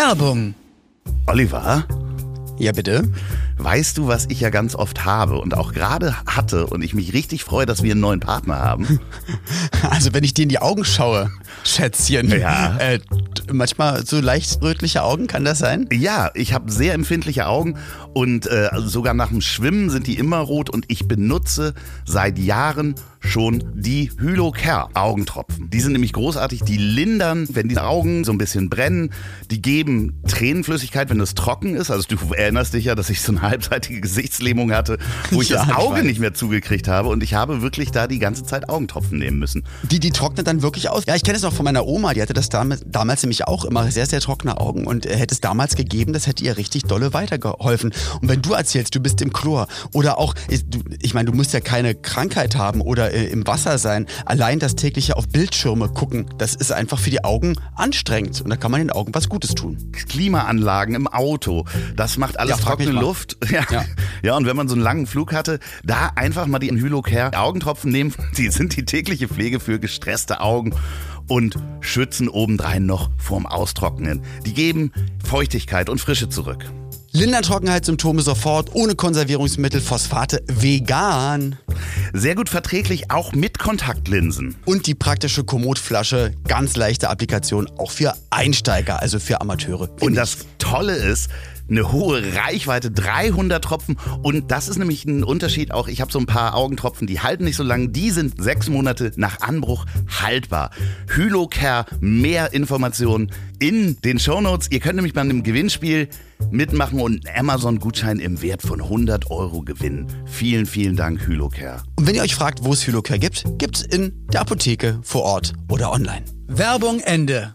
Werbung. Oliver, Ja, bitte. weißt du, was ich ja ganz oft habe und auch gerade hatte und ich mich richtig freue, dass wir einen neuen Partner haben? Also, wenn ich dir in die Augen schaue, Schätzchen. Ja. Äh, manchmal so leicht rötliche Augen, kann das sein? Ja, ich habe sehr empfindliche Augen und äh, sogar nach dem Schwimmen sind die immer rot und ich benutze seit Jahren schon die Hylocare Augentropfen. Die sind nämlich großartig, die lindern, wenn die Augen so ein bisschen brennen, die geben Tränenflüssigkeit, wenn es trocken ist. Also du erinnerst dich ja, dass ich so eine halbseitige Gesichtslähmung hatte, wo ich Ja, das ich Auge weiß. nicht mehr zugekriegt habe und ich habe wirklich da die ganze Zeit Augentropfen nehmen müssen. Die, die trocknet dann wirklich aus. Ja, ich kenne es noch von meiner Oma, die hatte das damals, damals nämlich auch immer sehr, sehr trockene Augen und äh, hätte es damals gegeben, das hätte ihr richtig dolle weitergeholfen. Und wenn du erzählst, du bist im Chlor oder auch, ich, ich meine, du musst ja keine Krankheit haben oder äh, im Wasser sein, allein das tägliche auf Bildschirme gucken, das ist einfach für die Augen anstrengend und da kann man den Augen was Gutes tun. Klimaanlagen im Auto, das macht alles Ja, trockene. Luft. Ja. ja. Ja. und wenn man so einen langen Flug hatte, da einfach mal die Hylocare Augentropfen nehmen. Die sind die tägliche Pflege für gestresste Augen und schützen obendrein noch vorm Austrocknen. Die geben Feuchtigkeit und Frische zurück. Lindern Trockenheitssymptome sofort, ohne Konservierungsmittel, Phosphate, vegan. Sehr gut verträglich, auch mit Kontaktlinsen. Und die praktische Komootflasche, ganz leichte Applikation, auch für Einsteiger, also für Amateure. Und das Tolle ist, eine hohe Reichweite, 300 Tropfen. Und das ist nämlich ein Unterschied auch. Ich habe so ein paar Augentropfen, die halten nicht so lange. Die sind sechs Monate nach Anbruch haltbar. Hylocare, mehr Informationen in den Shownotes. Ihr könnt nämlich bei einem Gewinnspiel mitmachen und einen Amazon-Gutschein im Wert von 100 Euro gewinnen. Vielen, vielen Dank, Hylocare. Und wenn ihr euch fragt, wo es Hylocare gibt, gibt's in der Apotheke, vor Ort oder online. Werbung Ende.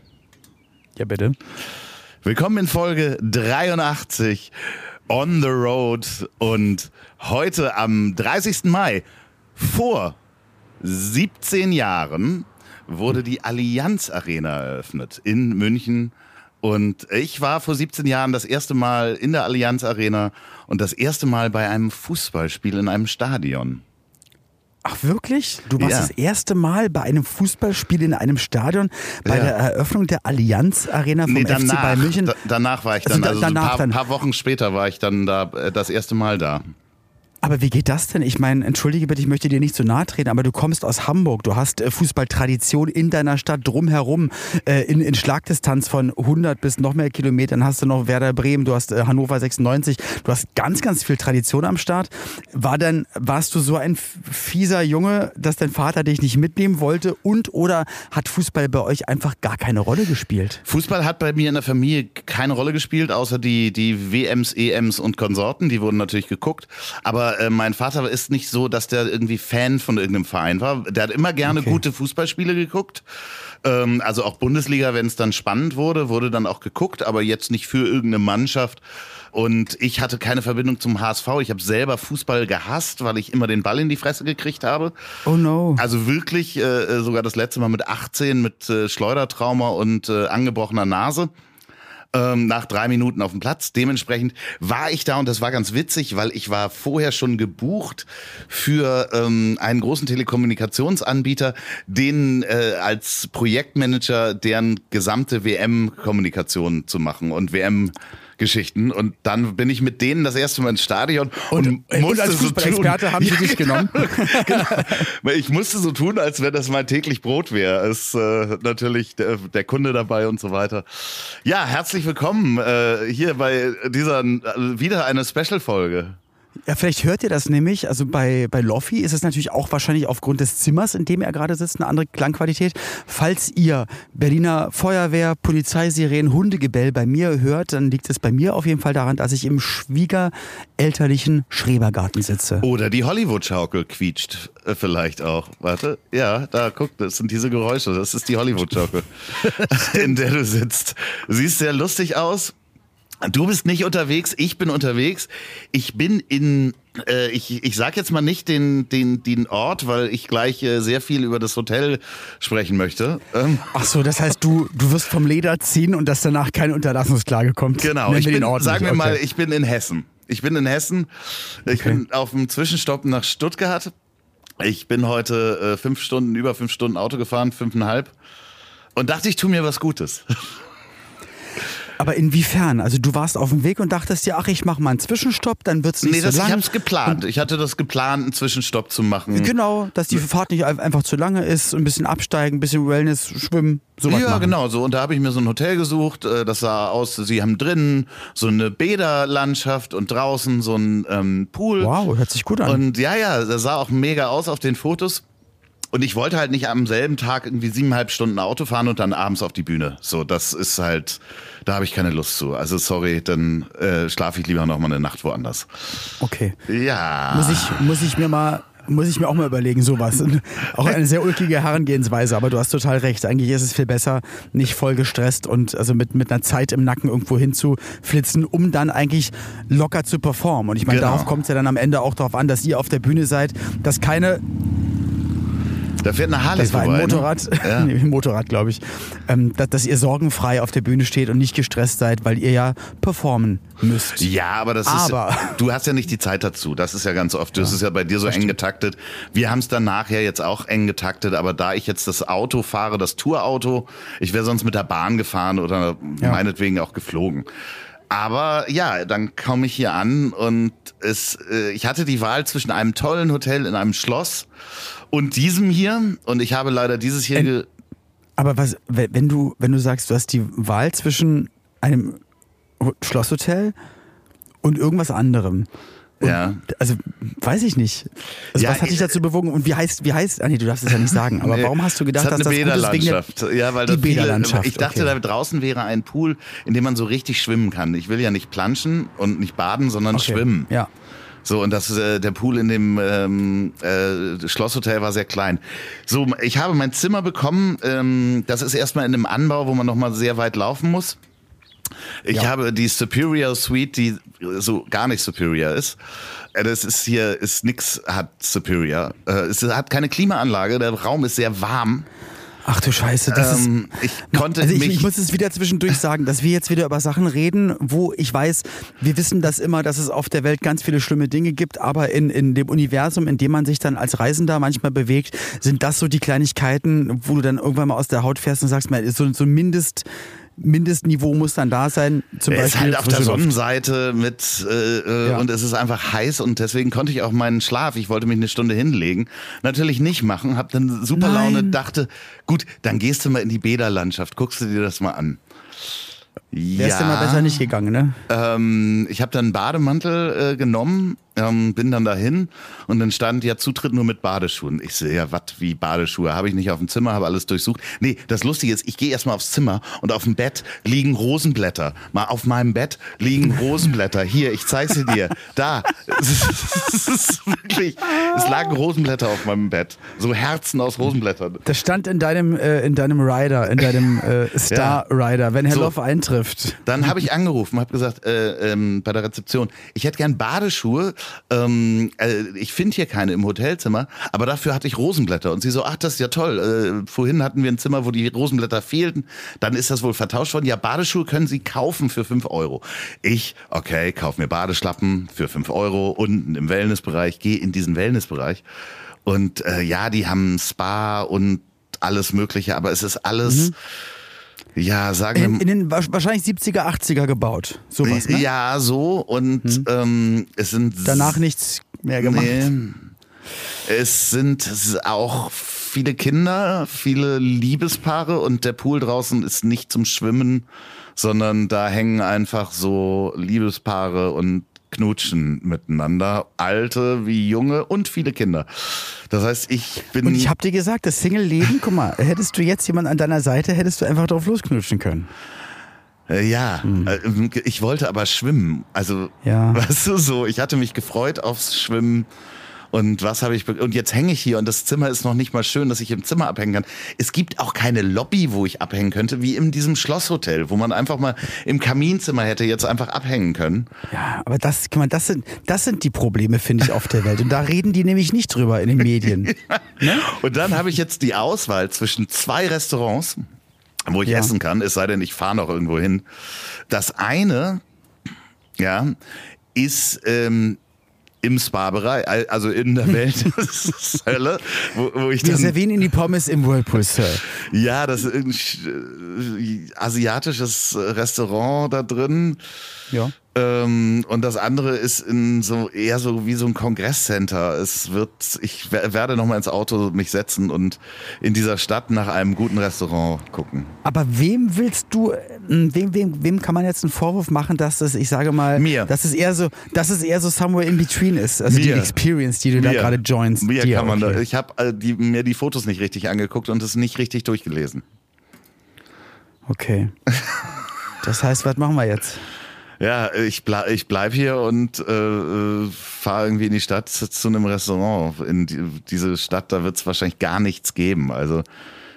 Ja, bitte. Willkommen in Folge 83 On the Road und heute am 30. Mai vor 17 Jahren wurde die Allianz Arena eröffnet in München und ich war vor 17 Jahren das erste Mal in der Allianz Arena und das erste Mal bei einem Fußballspiel in einem Stadion. Ach wirklich? Du warst Ja. das erste Mal bei einem Fußballspiel in einem Stadion bei Ja. der Eröffnung der Allianz Arena vom Nee, FC danach, Bayern München. da, danach war ich Also dann, da- also, so ein paar, dann. paar Wochen später war ich dann da äh, das erste Mal da. Aber wie geht das denn? Ich meine, entschuldige bitte, ich möchte dir nicht zu nahe treten, aber du kommst aus Hamburg. Du hast äh, Fußballtradition in deiner Stadt drumherum. Äh, in, in Schlagdistanz von 100 bis noch mehr Kilometern hast du noch Werder Bremen, du hast äh, Hannover 96. Du hast ganz, ganz viel Tradition am Start. War denn, warst du so ein fieser Junge, dass dein Vater dich nicht mitnehmen wollte und oder hat Fußball bei euch einfach gar keine Rolle gespielt? Fußball hat bei mir in der Familie keine Rolle gespielt, außer die, die WMs, EMs und Konsorten. Die wurden natürlich geguckt. Aber äh, mein Vater ist nicht so, dass der irgendwie Fan von irgendeinem Verein war. Der hat immer gerne Okay. gute Fußballspiele geguckt. Ähm, also auch Bundesliga, wenn es dann spannend wurde, wurde dann auch geguckt, aber jetzt nicht für irgendeine Mannschaft. Und ich hatte keine Verbindung zum HSV. Ich habe selber Fußball gehasst, weil ich immer den Ball in die Fresse gekriegt habe. Oh no. Also wirklich äh, sogar das letzte Mal mit 18 mit äh, Schleudertrauma und äh, angebrochener Nase. Ähm, nach drei Minuten auf dem Platz. Dementsprechend war ich da und das war ganz witzig, weil ich war vorher schon gebucht für ähm, einen großen Telekommunikationsanbieter, den äh, als Projektmanager deren gesamte WM-Kommunikation zu machen und WM Geschichten und dann bin ich mit denen das erste Mal ins Stadion und, und musste als so tun- Fußballexperte haben sie dich genommen? genau. Ich musste so tun, als wenn das mein täglich Brot wäre. Ist äh, natürlich der, der Kunde dabei und so weiter. Ja, herzlich willkommen äh, hier bei dieser äh, wieder eine Special-Folge. Ja, vielleicht hört ihr das nämlich. Also bei, bei Loffi ist es natürlich auch wahrscheinlich aufgrund des Zimmers, in dem er gerade sitzt, eine andere Klangqualität. Falls ihr Berliner Feuerwehr, Polizeisirenen, Hundegebell bei mir hört, dann liegt es bei mir auf jeden Fall daran, dass ich im schwiegerelterlichen Schrebergarten sitze. Oder die Hollywood-Schaukel quietscht äh, vielleicht auch. Warte, ja, da guck, das sind diese Geräusche. Das ist die Hollywood-Schaukel, in der du sitzt. Siehst sehr lustig aus. Du bist nicht unterwegs, ich bin unterwegs. Ich bin in, äh, ich, ich sag jetzt mal nicht den, den, den Ort, weil ich gleich äh, sehr viel über das Hotel sprechen möchte. Ähm, Ach so, das heißt, du, du wirst vom Leder ziehen und dass danach keine Unterlassungsklage kommt. genau, ich bin, sagen wir mal, Okay. ich bin in Hessen. Ich bin in Hessen. Ich Okay. bin auf dem Zwischenstopp nach Stuttgart. Ich bin heute äh, fünf Stunden, über fünf Stunden Auto gefahren, fünfeinhalb. Und dachte, ich tu mir was Gutes. Aber inwiefern? Also du warst auf dem Weg und dachtest dir, ach, ich mache mal einen Zwischenstopp, dann wird's nicht Nee, so das, lang. ich hab's geplant. Ich hatte das geplant, einen Zwischenstopp zu machen. Genau, dass die Fahrt nicht ein- einfach zu lange ist, ein bisschen absteigen, ein bisschen Wellness, schwimmen, sowas ja, machen. genau. So und da habe ich mir so ein Hotel gesucht. äh, Das sah aus. Sie haben drinnen so eine Bäderlandschaft und draußen so ein ähm, Pool. Wow, hört sich gut an. Und ja, ja, das sah auch mega aus auf den Fotos. Und ich wollte halt nicht am selben Tag irgendwie siebeneinhalb Stunden Auto fahren und dann abends auf die Bühne. So, das ist halt, da habe ich keine Lust zu. Also sorry, dann äh, schlafe ich lieber noch mal eine Nacht woanders. okay. Ja. Muss ich, muss ich mir mal. Muss ich mir auch mal überlegen, sowas. Auch eine sehr ulkige Herangehensweise, aber du hast total recht. Eigentlich ist es viel besser, nicht voll gestresst und also mit, mit einer Zeit im Nacken irgendwo hinzuflitzen, um dann eigentlich locker zu performen. Und ich meine, Genau. darauf kommt es ja dann am Ende auch darauf an, dass ihr auf der Bühne seid, dass keine Da fährt eine Harley Das war ein vorbei, ne? Motorrad, Ja. nee, ein Motorrad, glaube ich, ähm, dass, dass ihr sorgenfrei auf der Bühne steht und nicht gestresst seid, weil ihr ja performen müsst. Ja, aber das Aber- ist, du hast ja nicht die Zeit dazu. Das ist ja ganz oft. Das ist ja bei dir so eng getaktet. Wir haben es dann nachher jetzt auch eng getaktet, aber da ich jetzt das Auto fahre, das Tourauto, ich wäre sonst mit der Bahn gefahren oder Ja. meinetwegen auch geflogen. Aber ja, dann komme ich hier an und es, äh, ich hatte die Wahl zwischen einem tollen Hotel in einem Schloss und diesem hier. Und ich habe leider dieses hier. Ge Aber was, we- wenn du, wenn du sagst, du hast die Wahl zwischen einem Ho- Schlosshotel und irgendwas anderem. Und, Ja. Also weiß ich nicht. Also, Ja, was hat dich ich- dazu bewogen und wie heißt, wie heißt, ah nee, du darfst es ja nicht sagen, aber Nee, warum hast du gedacht, dass das gut ist wegen der, Bäderlandschaft. ja, weil die Bäderlandschaft, Ich dachte, okay. da draußen wäre ein Pool, in dem man so richtig schwimmen kann. Ich will ja nicht planschen und nicht baden, sondern Okay. schwimmen. Ja. So, und das, äh, der Pool in dem ähm, äh, Schlosshotel war sehr klein. So, ich habe mein Zimmer bekommen. Ähm, das ist erstmal in einem Anbau, wo man nochmal sehr weit laufen muss. Ich Ja. habe die Superior Suite, die so gar nicht Superior ist. Äh, Das ist hier, ist nix, hat Superior. Äh, Es hat keine Klimaanlage, der Raum ist sehr warm. Ach du Scheiße, das ist. Ähm, ich konnte also ich, mich. ich muss es wieder zwischendurch sagen, dass wir jetzt wieder über Sachen reden, wo ich weiß, wir wissen das immer, dass es auf der Welt ganz viele schlimme Dinge gibt, aber in, in dem Universum, in dem man sich dann als Reisender manchmal bewegt, sind das so die Kleinigkeiten, wo du dann irgendwann mal aus der Haut fährst und sagst, mal, so, so ein Mindest, Mindestniveau muss dann da sein. Zum er ist Beispiel halt auf der. Sonnenseite mit äh, äh, Ja. und es ist einfach heiß und deswegen konnte ich auch meinen Schlaf, ich wollte mich eine Stunde hinlegen, natürlich nicht machen, hab dann super Nein. Laune, dachte, gut, dann gehst du mal in die Bäderlandschaft, guckst du dir das mal an. Wärst du mal besser nicht gegangen, ne? Ähm, ich habe dann einen Bademantel äh, genommen, ähm, bin dann dahin und dann stand ja Zutritt nur mit Badeschuhen. Ich sehe ja, was wie Badeschuhe? Habe ich nicht auf dem Zimmer, habe alles durchsucht. Nee, das Lustige ist, ich gehe erstmal aufs Zimmer und auf dem Bett liegen Rosenblätter. Mal auf meinem Bett liegen Rosenblätter. Hier, ich zeig sie dir. Da. Es ist wirklich, es lagen Rosenblätter auf meinem Bett. So Herzen aus Rosenblättern. Das stand in deinem, äh, in deinem Rider, in deinem äh, Star Rider, wenn Herr So. Loff eintrifft. Dann habe ich angerufen, habe gesagt äh, ähm, bei der Rezeption, ich hätte gern Badeschuhe. Ähm, äh, ich finde hier keine im Hotelzimmer, aber dafür hatte ich Rosenblätter. Und sie so, ach, das ist ja toll. Äh, vorhin hatten wir ein Zimmer, wo die Rosenblätter fehlten. Dann ist das wohl vertauscht worden. Ja, Badeschuhe können Sie kaufen für 5 Euro. Ich, okay, kauf mir Badeschlappen für 5 Euro unten im Wellnessbereich, gehe in diesen Wellnessbereich. Und äh, ja, die haben Spa und alles Mögliche, aber es ist alles, ja, sagen wir In, in den wa- wahrscheinlich 70er, 80er gebaut. Sowas, ne? ja, so. Und ähm, es sind. Danach nichts mehr gemacht. Nee. Es sind auch viele Kinder, viele Liebespaare und der Pool draußen ist nicht zum Schwimmen, sondern da hängen einfach so Liebespaare und knutschen miteinander. Alte wie junge und viele Kinder. Das heißt, ich bin. Und ich habe dir gesagt, das Single-Leben, guck mal, hättest du jetzt jemanden an deiner Seite, hättest du einfach drauf losknutschen können. Äh, ja, äh, ich wollte aber schwimmen. Also, Ja. weißt du, so, ich hatte mich gefreut aufs Schwimmen. Und was habe ich und jetzt hänge ich hier und das Zimmer ist noch nicht mal schön, dass ich im Zimmer abhängen kann. Es gibt auch keine Lobby, wo ich abhängen könnte, wie in diesem Schlosshotel, wo man einfach mal im Kaminzimmer hätte jetzt einfach abhängen können. Ja, aber das, guck mal, das sind, das sind die Probleme, finde ich, auf der Welt. Und da reden die nämlich nicht drüber in den Medien. Und dann habe ich jetzt die Auswahl zwischen zwei Restaurants, wo ich Ja. essen kann, es sei denn, ich fahre noch irgendwo hin. Das eine, ja, ist ähm, im Spa-Bereich, al- also in der Welthölle, wo, wo ich Wir servieren Ihnen die Pommes im Whirlpool, Sir. ja, das ist ein äh, asiatisches Restaurant da drin. Ja. Ähm, und das andere ist in so eher so wie so ein Kongresscenter. Es wird, ich wer- werde noch mal ins Auto mich setzen und in dieser Stadt nach einem guten Restaurant gucken. Aber wem willst du, äh, wem, wem, wem kann man jetzt einen Vorwurf machen, dass das, ich sage mal, Mir. dass es eher so, dass es eher so somewhere in between ist, also die Mir. Experience, die du da gerade joinst. Mir dir, kann man okay. da, ich habe äh, die, mir die Fotos nicht richtig angeguckt und es nicht richtig durchgelesen. Okay. Das heißt, was machen wir jetzt? Ja, ich, bleib, ich bleib hier und äh, äh, fahre irgendwie in die Stadt zu einem Restaurant. In die, diese Stadt, da wird es wahrscheinlich gar nichts geben. Also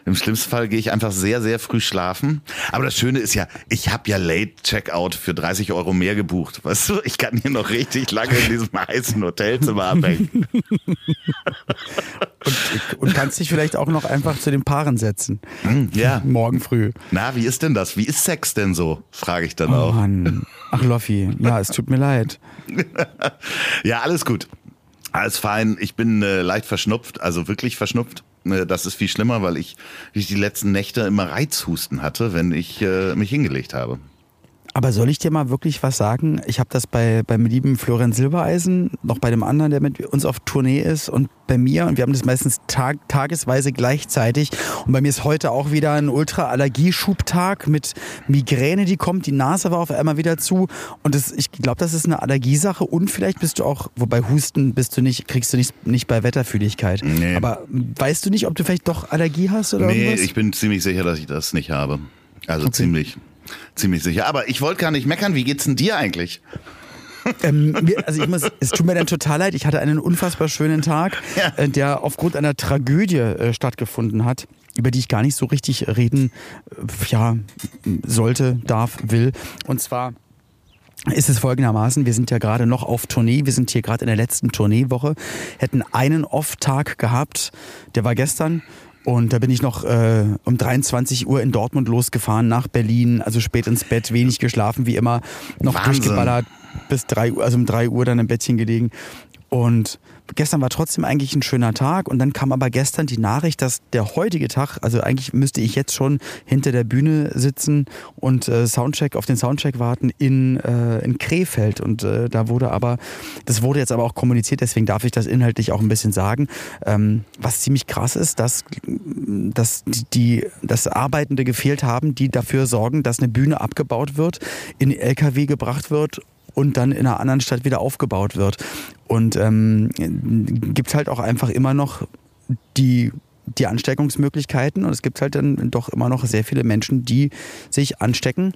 im schlimmsten Fall gehe ich einfach sehr, sehr früh schlafen. Aber das Schöne ist ja, ich habe ja Late Checkout für 30 Euro mehr gebucht. Weißt du, ich kann hier noch richtig lange in diesem heißen Hotelzimmer abhängen. Und kannst dich vielleicht auch noch einfach zu den Paaren setzen. Ja. Morgen früh. Na, wie ist denn das? Wie ist Sex denn so? Frage ich dann Oh auch. Mann. Ach, Loffi. Ja, es tut mir leid. Ja, alles gut. Alles fein. Ich bin äh, leicht verschnupft, also wirklich verschnupft. Äh, Das ist viel schlimmer, weil ich, ich die letzten Nächte immer Reizhusten hatte, wenn ich äh, mich hingelegt habe. Aber soll ich dir mal wirklich was sagen? Ich habe das bei beim lieben Florian Silbereisen, noch bei dem anderen, der mit uns auf Tournee ist und bei mir und wir haben das meistens tag, tagesweise gleichzeitig und bei mir ist heute auch wieder ein Ultra-Allergieschubtag mit Migräne, die kommt, die Nase war auf einmal wieder zu und das, ich glaube, das ist eine Allergiesache und vielleicht bist du auch, wobei Husten bist du nicht, kriegst du nicht, nicht bei Wetterfühligkeit. Nee. Aber weißt du nicht, ob du vielleicht doch Allergie hast oder Nee, irgendwas? ich bin ziemlich sicher, dass ich das nicht habe. Also ziemlich, ziemlich sicher. Aber ich wollte gar nicht meckern. Wie geht's denn dir eigentlich? Ähm, mir, also ich muss, es tut mir dann total leid. Ich hatte einen unfassbar schönen Tag, Ja. äh, der aufgrund einer Tragödie äh, stattgefunden hat, über die ich gar nicht so richtig reden, äh, ja, sollte, darf, will. Und zwar ist es folgendermaßen, wir sind ja gerade noch auf Tournee, wir sind hier gerade in der letzten Tourneewoche, hätten einen Off-Tag gehabt, der war gestern und da bin ich noch äh, um 23 Uhr in Dortmund losgefahren nach Berlin, also spät ins Bett, wenig geschlafen wie immer, noch Wahnsinn. durchgeballert, bis drei Uhr, also um drei Uhr dann im Bettchen gelegen und gestern war trotzdem eigentlich ein schöner Tag und dann kam aber gestern die Nachricht, dass der heutige Tag, also eigentlich müsste ich jetzt schon hinter der Bühne sitzen und äh, Soundcheck auf den Soundcheck warten in, äh, in Krefeld und äh, da wurde aber, das wurde jetzt aber auch kommuniziert, deswegen darf ich das inhaltlich auch ein bisschen sagen, ähm, was ziemlich krass ist, dass, dass die, dass Arbeitende gefehlt haben, die dafür sorgen, dass eine Bühne abgebaut wird, in LKW gebracht wird und dann in einer anderen Stadt wieder aufgebaut wird. Und ähm, gibt halt auch einfach immer noch die, die Ansteckungsmöglichkeiten und es gibt halt dann doch immer noch sehr viele Menschen, die sich anstecken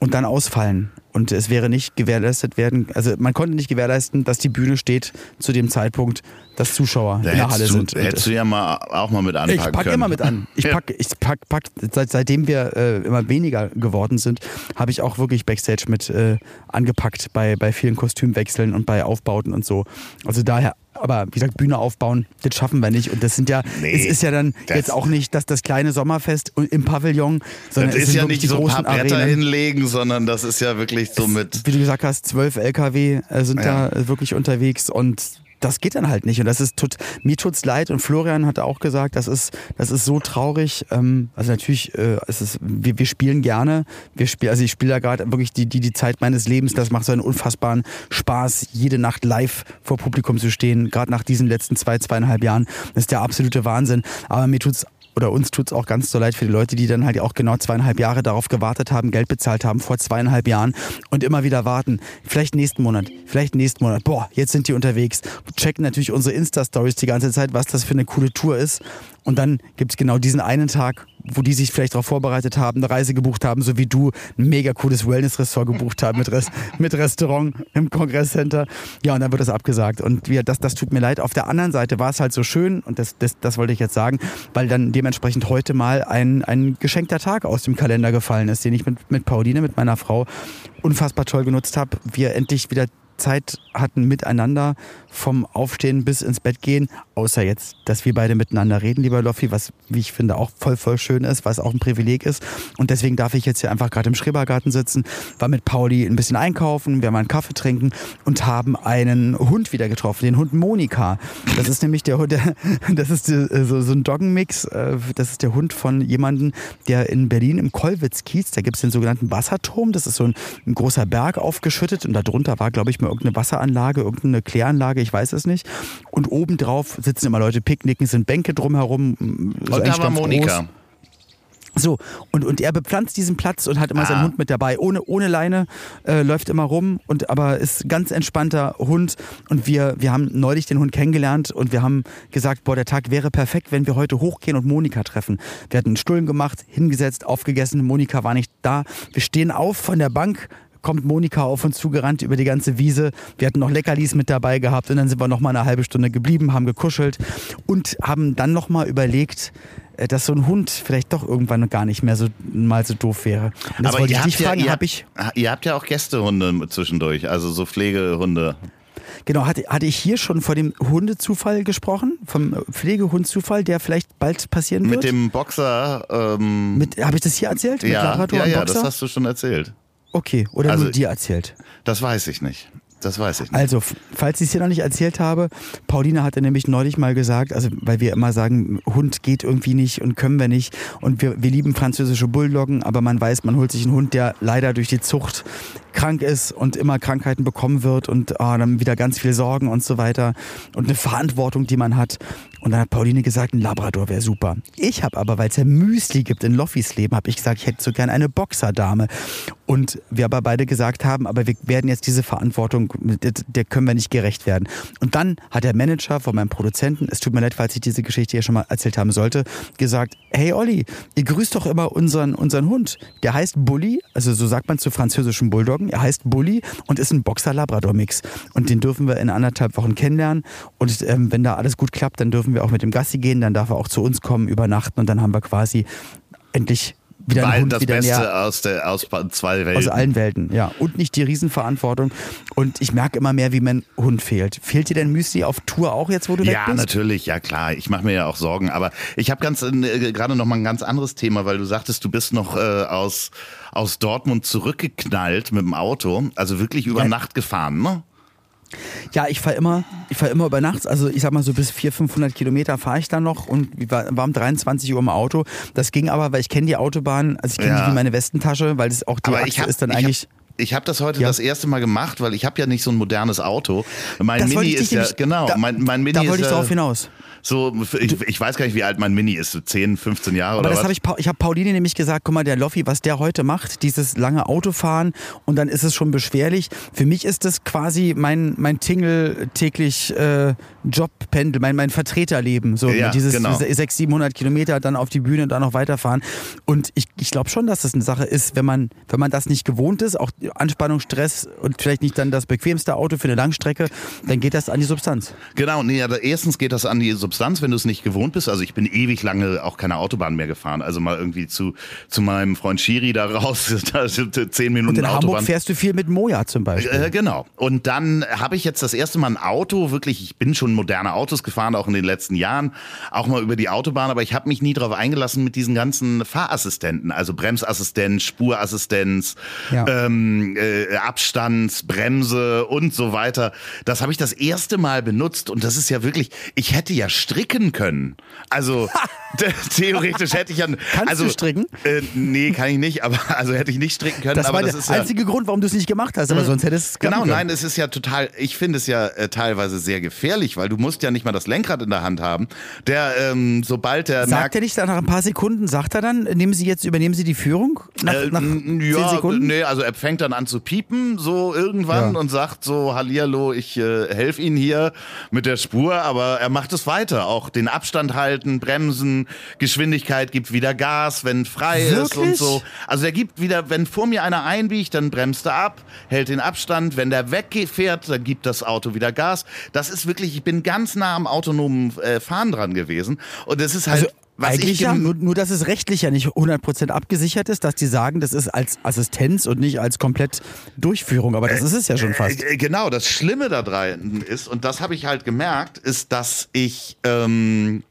und dann ausfallen. Und es wäre nicht gewährleistet werden, also man konnte nicht gewährleisten, dass die Bühne steht zu dem Zeitpunkt, dass Zuschauer Da in der Halle sind. du, Und hättest du ja mal auch mal mit anpacken ich pack können. immer mit an. Ich pack, ich pack, pack seit, seitdem wir äh, immer weniger geworden sind, habe ich auch wirklich Backstage mit äh, angepackt bei, bei vielen Kostümwechseln und bei Aufbauten und so. Also daher, aber wie gesagt, Bühne aufbauen, das schaffen wir nicht. Und das sind ja, Nee, es ist ja dann jetzt auch nicht das, das kleine Sommerfest im Pavillon, sondern Das es ist ja nicht die so ein großen paar Bretter hinlegen, sondern das ist ja wirklich so mit. Wie du gesagt hast, zwölf LKW äh, sind Ja. da wirklich unterwegs und das geht dann halt nicht. Und das ist tut, mir tut's leid. Und Florian hat auch gesagt, das ist, das ist so traurig. Ähm, also natürlich, äh, es ist, wir, wir spielen gerne. Wir spielen, also ich spiele da gerade wirklich die, die, die Zeit meines Lebens. Das macht so einen unfassbaren Spaß, jede Nacht live vor Publikum zu stehen. Gerade nach diesen letzten zwei, zweieinhalb Jahren. Das ist der absolute Wahnsinn. Aber mir tut's oder uns tut's auch ganz so leid für die Leute, die dann halt auch genau zweieinhalb Jahre darauf gewartet haben, Geld bezahlt haben vor zweieinhalb Jahren und immer wieder warten. Vielleicht nächsten Monat, vielleicht nächsten Monat. Boah, jetzt sind die unterwegs. Checken natürlich unsere Insta-Stories die ganze Zeit, was das für eine coole Tour ist. Und dann gibt's genau diesen einen Tag, wo die sich vielleicht darauf vorbereitet haben, eine Reise gebucht haben, so wie du ein mega cooles Wellness-Ressort gebucht haben mit, Rest, mit Restaurant im Kongresscenter. Ja, und dann wird das abgesagt. Und wir, das, das tut mir leid. Auf der anderen Seite war es halt so schön, und das, das, das wollte ich jetzt sagen, weil dann dementsprechend heute mal ein, ein geschenkter Tag aus dem Kalender gefallen ist, den ich mit, mit Pauline, mit meiner Frau, unfassbar toll genutzt habe. Wir endlich wieder Zeit hatten miteinander vom Aufstehen bis ins Bett gehen, außer jetzt, dass wir beide miteinander reden, lieber Loffi, was, wie ich finde, auch voll, voll schön ist, was auch ein Privileg ist. Und deswegen darf ich jetzt hier einfach gerade im Schrebergarten sitzen, war mit Pauli ein bisschen einkaufen, wir haben einen Kaffee trinken und haben einen Hund wieder getroffen, den Hund Monika. Das ist nämlich der Hund, der, das ist die, so, so ein Doggenmix, äh, das ist der Hund von jemandem, der in Berlin im Kollwitz-Kiez, da gibt es den sogenannten Wasserturm, das ist so ein, ein großer Berg aufgeschüttet und darunter war, glaube ich, mal irgendeine Wasseranlage, irgendeine Kläranlage, ich weiß es nicht. Und obendrauf sitzen immer Leute picknicken, sind Bänke drumherum. Und da war Monika. Groß. So, und, und er bepflanzt diesen Platz und hat immer ah. seinen Hund mit dabei. Ohne, ohne Leine, äh, läuft immer rum, und aber ist ganz entspannter Hund. Und wir, wir haben neulich den Hund kennengelernt und wir haben gesagt, boah, der Tag wäre perfekt, wenn wir heute hochgehen und Monika treffen. Wir hatten einen Stullen gemacht, hingesetzt, aufgegessen, Monika war nicht da. Wir stehen auf von der Bank, kommt Monika auf uns zugerannt über die ganze Wiese. Wir hatten noch Leckerlis mit dabei gehabt und dann sind wir noch mal eine halbe Stunde geblieben, haben gekuschelt und haben dann noch mal überlegt, äh, dass so ein Hund vielleicht doch irgendwann gar nicht mehr so mal so doof wäre. Und das Aber wollte ihr ich dich fragen, ja, ich ihr habt ja auch Gästehunde zwischendurch, also so Pflegehunde. Genau, hatte, hatte ich hier schon vor dem Hundezufall gesprochen, vom Pflegehundzufall, der vielleicht bald passieren wird? Mit dem Boxer. Ähm, Mit, Habe ich das hier erzählt? Ja, ja, ja, das hast du schon erzählt. Okay, oder also, nur dir erzählt? Das weiß ich nicht. Das weiß ich nicht. Also, falls ich es hier noch nicht erzählt habe, Pauline hatte nämlich neulich mal gesagt, also weil wir immer sagen, Hund geht irgendwie nicht und können wir nicht. Und wir, wir lieben französische Bulldoggen, aber man weiß, man holt sich einen Hund, der leider durch die Zucht krank ist und immer Krankheiten bekommen wird und oh, dann wieder ganz viel Sorgen und so weiter und eine Verantwortung, die man hat. Und dann hat Pauline gesagt, ein Labrador wäre super. Ich habe aber, weil es ja Müsli gibt in Loffis Leben, habe ich gesagt, ich hätte so gern eine Boxerdame. Und wir aber beide gesagt haben, aber wir werden jetzt diese Verantwortung, der können wir nicht gerecht werden. Und dann hat der Manager von meinem Produzenten, es tut mir leid, falls ich diese Geschichte hier schon mal erzählt haben sollte, gesagt, hey Olli, ihr grüßt doch immer unseren, unseren Hund. Der heißt Bully, also so sagt man zu französischen Bulldoggen. Er heißt Bully und ist ein Boxer-Labrador-Mix. Und den dürfen wir in anderthalb Wochen kennenlernen. Und ähm, wenn da alles gut klappt, dann dürfen dürfen wir auch mit dem Gassi gehen, dann darf er auch zu uns kommen, übernachten und dann haben wir quasi endlich wieder Weil Hund, das wieder Beste näher, aus, der, aus zwei Welten. aus allen Welten, ja. Und nicht die Riesenverantwortung. Und ich merke immer mehr, wie mein Hund fehlt. Fehlt dir denn Müsli auf Tour auch jetzt, wo du ja? Ja, natürlich, ja klar. Ich mache mir ja auch Sorgen. Aber ich habe ganz äh, gerade noch mal ein ganz anderes Thema, weil du sagtest, du bist noch äh, aus, aus Dortmund zurückgeknallt mit dem Auto. Also wirklich über Ja. Nacht gefahren, ne? Ja, ich fahre immer, ich fahre immer über Nachts. Also ich sag mal so bis 400, 500 Kilometer fahre ich dann noch und war, war um 23 Uhr im Auto. Das ging aber, weil ich kenne die Autobahn, also ich kenne Ja. die wie meine Westentasche, weil das auch die Aber Achse ich hab, ist dann ich eigentlich. Ich habe das heute Ja. das erste Mal gemacht, weil ich habe ja nicht so ein modernes Auto. Mein Das Mini ist ja nämlich- genau. da- mein, mein Mini da wollte ist ich ja darauf hinaus. So. Ich, ich weiß gar nicht, wie alt mein Mini ist. So 10, 15 Jahre Aber oder das was? habe ich, ich habe Pauline nämlich gesagt, guck mal, der Loffi, was der heute macht, dieses lange Autofahren und dann ist es schon beschwerlich. Für mich ist das quasi mein, mein Tingle täglich äh, Jobpendel, mein, mein Vertreterleben. So Ja, dieses genau. 600, 700 Kilometer dann auf die Bühne und dann noch weiterfahren. Und ich, ich glaube schon, dass das eine Sache ist, wenn man, wenn man das nicht gewohnt ist, auch Anspannung, Stress und vielleicht nicht dann das bequemste Auto für eine Langstrecke, dann geht das an die Substanz. Genau, nee, also erstens geht das an die Substanz, wenn du es nicht gewohnt bist. Also ich bin ewig lange auch keine Autobahn mehr gefahren. Also mal irgendwie zu, zu meinem Freund Schiri da raus, da sind zehn Minuten Und in Autobahn. Hamburg fährst du viel mit Moja zum Beispiel. Äh, genau. Und dann habe ich jetzt das erste Mal ein Auto, wirklich, ich bin schon moderne Autos gefahren, auch in den letzten Jahren, auch mal über die Autobahn, aber ich habe mich nie darauf eingelassen mit diesen ganzen Fahrassistenten, also Bremsassistenz, Spurassistenz, Ja. ähm, äh, Abstands, Bremse und so weiter. Das habe ich das erste Mal benutzt und das ist ja wirklich, ich hätte ja stricken können. Also the- theoretisch hätte ich ja. Kannst also, du stricken? Äh, nee, kann ich nicht, aber also hätte ich nicht stricken können. Das aber war das der ist ja, einzige Grund, warum du es nicht gemacht hast, aber sonst hättest du es Genau, können. nein, es ist ja total, ich finde es ja äh, teilweise sehr gefährlich, weil du musst ja nicht mal das Lenkrad in der Hand haben. Der, ähm, sobald der Sagt merkt, er nicht nach ein paar Sekunden, sagt er dann, nehmen Sie jetzt, übernehmen Sie die Führung? Nach, äh, nach ja, Sekunden? nee, also er fängt dann an zu piepen, so irgendwann Ja. und sagt so, Hallihallo, ich äh, helfe Ihnen hier mit der Spur, aber er macht es weiter. Auch den Abstand halten, bremsen, Geschwindigkeit, gibt wieder Gas, wenn frei ist und Wirklich? so. Also er gibt wieder, wenn vor mir einer einbiegt, dann bremst er ab, hält den Abstand. Wenn der wegfährt, dann gibt das Auto wieder Gas. Das ist wirklich, ich bin ganz nah am autonomen äh, Fahren dran gewesen. Und es ist halt, Also was eigentlich ich ja, nur, nur dass es rechtlich ja nicht 100% abgesichert ist, dass die sagen, das ist als Assistenz und nicht als komplett Durchführung, aber das ist es ja schon fast. Äh, Genau, das Schlimme da dran ist, und das habe ich halt gemerkt, ist, dass ich ähm,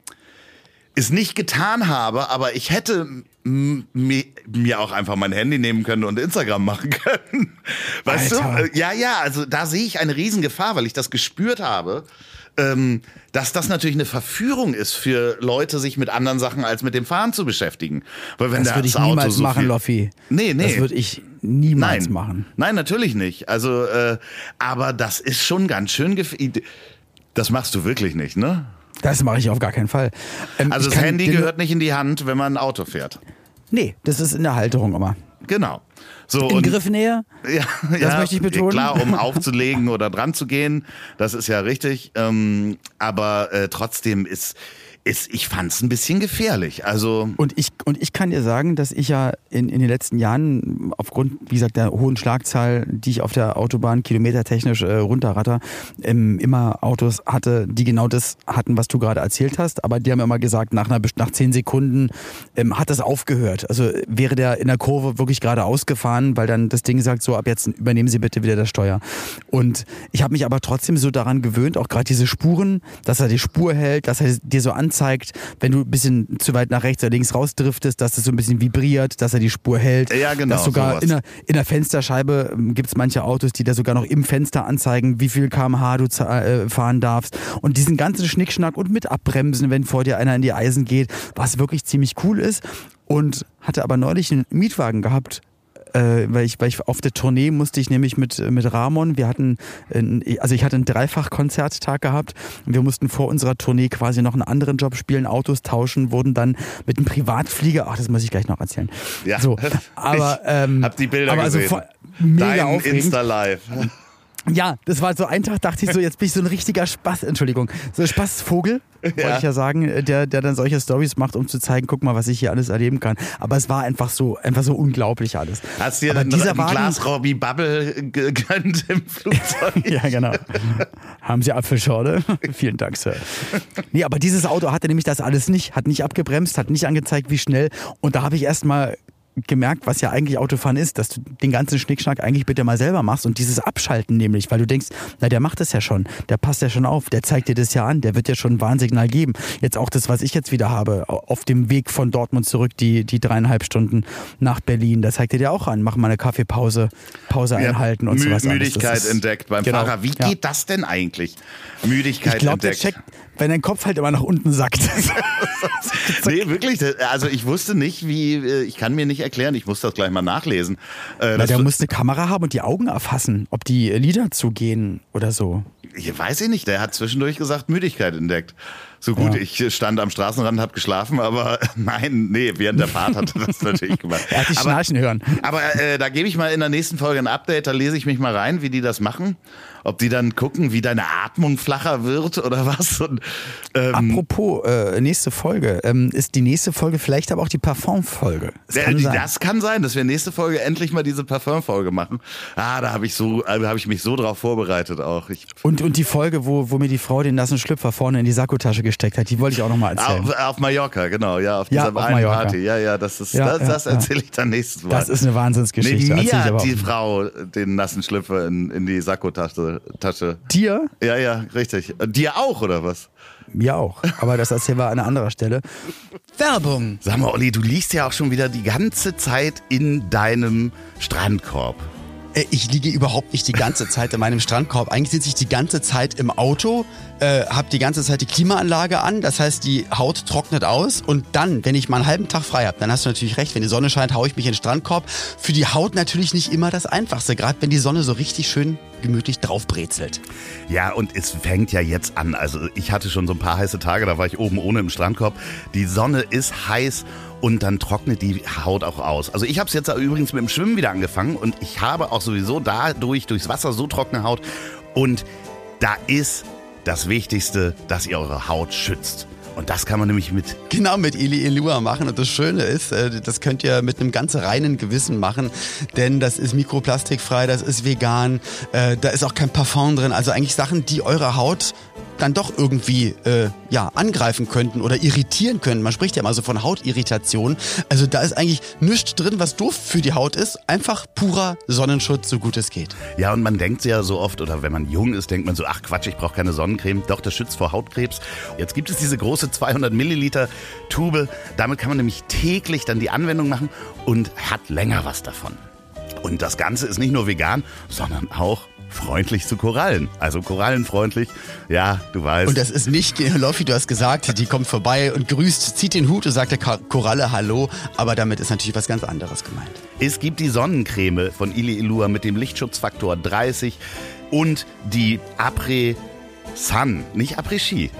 es nicht getan habe, aber ich hätte mir auch einfach mein Handy nehmen können und Instagram machen können. Weißt Alter. du? Äh, Ja, ja, also da sehe ich eine Riesengefahr, weil ich das gespürt habe. Ähm, dass das natürlich eine Verführung ist für Leute, sich mit anderen Sachen als mit dem Fahren zu beschäftigen. Weil wenn Das würde ich Auto niemals so machen, Loffi. Nee, nee. Das würde ich niemals Nein. machen. Nein, natürlich nicht. Also, äh, aber das ist schon ganz schön gefährlich. Das machst du wirklich nicht, ne? Das mache ich auf gar keinen Fall. Ähm, Also das Handy gehört nicht in die Hand, wenn man ein Auto fährt. Nee, das ist in der Halterung immer. Genau. So, In und- Griffnähe? Ja, das möchte ich betonen. Klar, um aufzulegen oder dran zu gehen, das ist ja richtig. Ähm, aber äh, trotzdem ist, ist ich fand es ein bisschen gefährlich. Also Und ich, und ich kann dir sagen, dass ich ja in, in den letzten Jahren aufgrund, wie gesagt, der hohen Schlagzahl, die ich auf der Autobahn kilometertechnisch äh, runterratter, ähm, immer Autos hatte, die genau das hatten, was du gerade erzählt hast. Aber die haben immer gesagt, nach, einer, nach zehn Sekunden ähm, hat das aufgehört. Also wäre der in der Kurve wirklich gerade ausgefahren, weil dann das Ding sagt, so ab jetzt übernehmen Sie bitte wieder das Steuer. Und ich habe mich aber trotzdem so daran gewöhnt, auch gerade diese Spuren, dass er die Spur hält, dass er dir so anzeigt, wenn du ein bisschen zu weit nach rechts oder links rausdriftest, dass das so ein bisschen vibriert, dass er die Spur hält. Ja, genau, Dass sogar in der, in der Fensterscheibe gibt es manche Autos, die da sogar noch im Fenster anzeigen, wie viel kmh du äh, fahren darfst. Und diesen ganzen Schnickschnack und mit abbremsen, wenn vor dir einer in die Eisen geht, was wirklich ziemlich cool ist. Und hatte aber neulich einen Mietwagen gehabt, äh, weil, ich, weil ich auf der Tournee musste ich nämlich mit, mit Ramon, wir hatten, ein, also ich hatte einen Dreifach-Konzerttag gehabt und wir mussten vor unserer Tournee quasi noch einen anderen Job spielen, Autos tauschen, wurden dann mit einem Privatflieger, ach, das muss ich gleich noch erzählen. Ja. So, aber, Ich ähm, hab die Bilder aber gesehen. Also mega dein aufregend. Insta-Live. Ja, das war so ein Tag, dachte ich so, jetzt bin ich so ein richtiger Spaß, Entschuldigung, so ein Spaßvogel, wollte ich ja sagen, der, der dann solche Stories macht, um zu zeigen, guck mal, was ich hier alles erleben kann. Aber es war einfach so, einfach so unglaublich alles. Hast dir Aber ein, dieser ein Wagen- Glas Robbie Bubble gegönnt im Flugzeug? Ja, genau. Haben Sie Apfelschorle? Vielen Dank, Sir. Nee, aber dieses Auto hatte nämlich das alles nicht, hat nicht abgebremst, hat nicht angezeigt, wie schnell. Und da habe ich erst mal gemerkt, was ja eigentlich Autofahren ist, dass du den ganzen Schnickschnack eigentlich bitte mal selber machst und dieses Abschalten nämlich, weil du denkst, na, der macht das ja schon, der passt ja schon auf, der zeigt dir das ja an, der wird dir schon ein Warnsignal geben. Jetzt auch das, was ich jetzt wieder habe, auf dem Weg von Dortmund zurück, die, die dreieinhalb Stunden nach Berlin, da zeigt er dir auch an, mach mal eine Kaffeepause, Pause einhalten und Mü sowas. Das Müdigkeit ist- entdeckt beim Genau, Fahrer. Wie ja. geht das denn eigentlich? Müdigkeit Ich glaube, der entdeckt. checkt, wenn dein Kopf halt immer nach unten sackt. Nee, wirklich. Also ich wusste nicht, wie, äh, ich kann mir nicht erklären, ich muss das gleich mal nachlesen. Äh, Na, der muss eine Kamera haben und die Augen erfassen, ob die Lieder zugehen oder so. ich weiß ich nicht, der hat zwischendurch gesagt, Müdigkeit entdeckt. So gut, Ja. ich stand am Straßenrand, habe geschlafen, aber nein, nee, während der Fahrt hat er das natürlich gemacht. Er hat dich aber, schnarchen hören. aber äh, da gebe ich mal in der nächsten Folge ein Update, da lese ich mich mal rein, wie die das machen. Ob die dann gucken, wie deine Atmung flacher wird oder was. Und, ähm, Apropos äh, nächste Folge, ähm, ist die nächste Folge vielleicht aber auch die Parfum-Folge. Das sein. Das kann sein, dass wir nächste Folge endlich mal diese Parfum-Folge machen. Ah, da habe ich so, äh, habe ich mich so drauf vorbereitet auch. Ich, Und, und die Folge, wo, wo mir die Frau den nassen Schlüpfer vorne in die Sakkotasche gesteckt hat, die wollte ich auch nochmal erzählen. auf, auf Mallorca, genau, ja, auf Ja, dieser auf einen Mallorca. Party. Ja, ja, das ist, Ja, das, ja, das ja. erzähle ich dann nächstes Mal. Das ist eine Wahnsinnsgeschichte. Nee, mir hat die. Frau den nassen Schlüpfer in, in die Sakkotasche. Tasche. Dir? Ja, ja, richtig. Dir auch, oder was? Mir auch. Aber das erzählen wir an einer anderen Stelle. Werbung. Sag mal, Olli, du liegst ja auch schon wieder die ganze Zeit in deinem Strandkorb. Äh, Ich liege überhaupt nicht die ganze Zeit in meinem Strandkorb. Eigentlich sitze ich die ganze Zeit im Auto, äh, habe die ganze Zeit die Klimaanlage an. Das heißt, die Haut trocknet aus. Und dann, wenn ich mal einen halben Tag frei habe, dann hast du natürlich recht. Wenn die Sonne scheint, haue ich mich in den Strandkorb. Für die Haut natürlich nicht immer das Einfachste, gerade wenn die Sonne so richtig schön gemütlich draufbrezelt. Ja, und es fängt ja jetzt an. Also ich hatte schon so ein paar heiße Tage, da war ich oben ohne im Strandkorb. Die Sonne ist heiß und dann trocknet die Haut auch aus. Also ich habe es jetzt übrigens mit dem Schwimmen wieder angefangen und ich habe auch sowieso dadurch durchs Wasser so trockene Haut. Und da ist das Wichtigste, dass ihr eure Haut schützt. Und das kann man nämlich mit Genau, mit Ili Elua machen. Und das Schöne ist, äh, das könnt ihr mit einem ganz reinen Gewissen machen, denn das ist mikroplastikfrei, das ist vegan, äh, da ist auch kein Parfum drin. Also eigentlich Sachen, die eure Haut dann doch irgendwie äh, ja angreifen könnten oder irritieren können. Man spricht ja mal so von Hautirritation. Also da ist eigentlich nichts drin, was doof für die Haut ist. Einfach purer Sonnenschutz, so gut es geht. Ja, und man denkt ja so oft, oder wenn man jung ist, denkt man so, ach Quatsch, ich brauche keine Sonnencreme. Doch, das schützt vor Hautkrebs. Jetzt gibt es diese große 200 Milliliter Tube. Damit kann man nämlich täglich dann die Anwendung machen und hat länger was davon. Und das Ganze ist nicht nur vegan, sondern auch freundlich zu Korallen. Also korallenfreundlich. Ja, du weißt. Und das ist nicht, Loffi, du hast gesagt, die kommt vorbei und grüßt, zieht den Hut und sagt der Koralle Hallo, aber damit ist natürlich was ganz anderes gemeint. Es gibt die Sonnencreme von Ili Ilua mit dem Lichtschutzfaktor 30 und die Après Sun, nicht Après Ski.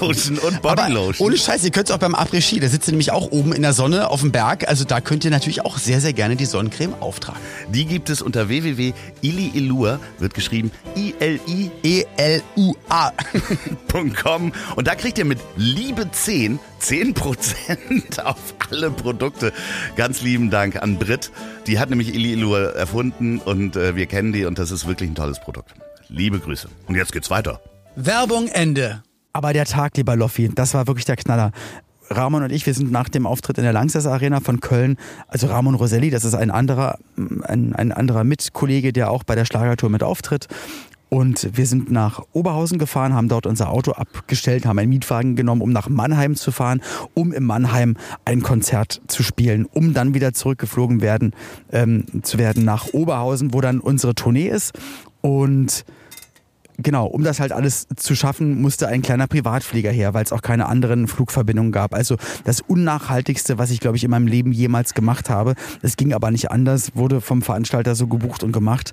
Lotion und Aber Bodylotion. ohne Scheiß, ihr könnt es auch beim Après-Ski, da sitzt ihr nämlich auch oben in der Sonne auf dem Berg, also da könnt ihr natürlich auch sehr, sehr gerne die Sonnencreme auftragen. Die gibt es unter www.iliilua, wird geschrieben I-L-I E-L-U-A. .com und da kriegt ihr mit Liebe 10 10% auf alle Produkte. Ganz lieben Dank an Brit. Die hat nämlich Ili Ilua erfunden und äh, wir kennen die und das ist wirklich ein tolles Produkt. Liebe Grüße. Und jetzt geht's weiter. Werbung Ende. Aber der Tag, lieber Loffi, das war wirklich der Knaller. Ramon und ich, wir sind nach dem Auftritt in der Langsess Arena von Köln, also Ramon Roselli, das ist ein anderer, ein, ein anderer Mitkollege, der auch bei der Schlagertour mit auftritt. Und wir sind nach Oberhausen gefahren, haben dort unser Auto abgestellt, haben einen Mietwagen genommen, um nach Mannheim zu fahren, um in Mannheim ein Konzert zu spielen, um dann wieder zurückgeflogen werden, ähm, zu werden nach Oberhausen, wo dann unsere Tournee ist. Und Genau, um das halt alles zu schaffen, musste ein kleiner Privatflieger her, weil es auch keine anderen Flugverbindungen gab. Also das Unnachhaltigste, was ich, glaube ich, in meinem Leben jemals gemacht habe. Es ging aber nicht anders, wurde vom Veranstalter so gebucht und gemacht.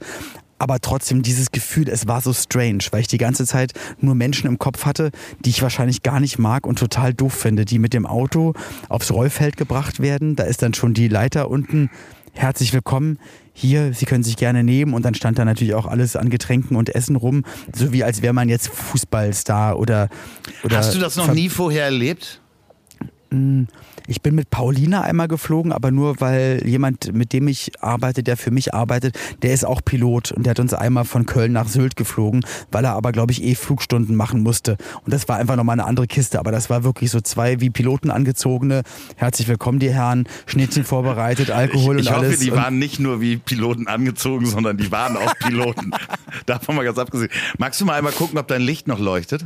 Aber trotzdem dieses Gefühl, es war so strange, weil ich die ganze Zeit nur Menschen im Kopf hatte, die ich wahrscheinlich gar nicht mag und total doof finde, die mit dem Auto aufs Rollfeld gebracht werden. Da ist dann schon die Leiter unten. Herzlich willkommen. Hier, Sie können sich gerne nehmen. Und dann stand da natürlich auch alles an Getränken und Essen rum. So wie als wäre man jetzt Fußballstar oder, oder. Hast du das noch nie vorher erlebt? Ich bin mit Paulina einmal geflogen, aber nur weil jemand, mit dem ich arbeite, der für mich arbeitet, der ist auch Pilot und der hat uns einmal von Köln nach Sylt geflogen, weil er aber, glaube ich, eh Flugstunden machen musste. Und das war einfach nochmal eine andere Kiste, aber das war wirklich so zwei wie Piloten angezogene. Herzlich willkommen, die Herren. Schnittchen vorbereitet, Alkohol ich, ich und hoffe, alles. die Und- waren nicht nur wie Piloten angezogen, sondern die waren auch Piloten. Davon mal ganz abgesehen. Magst du mal einmal gucken, ob dein Licht noch leuchtet?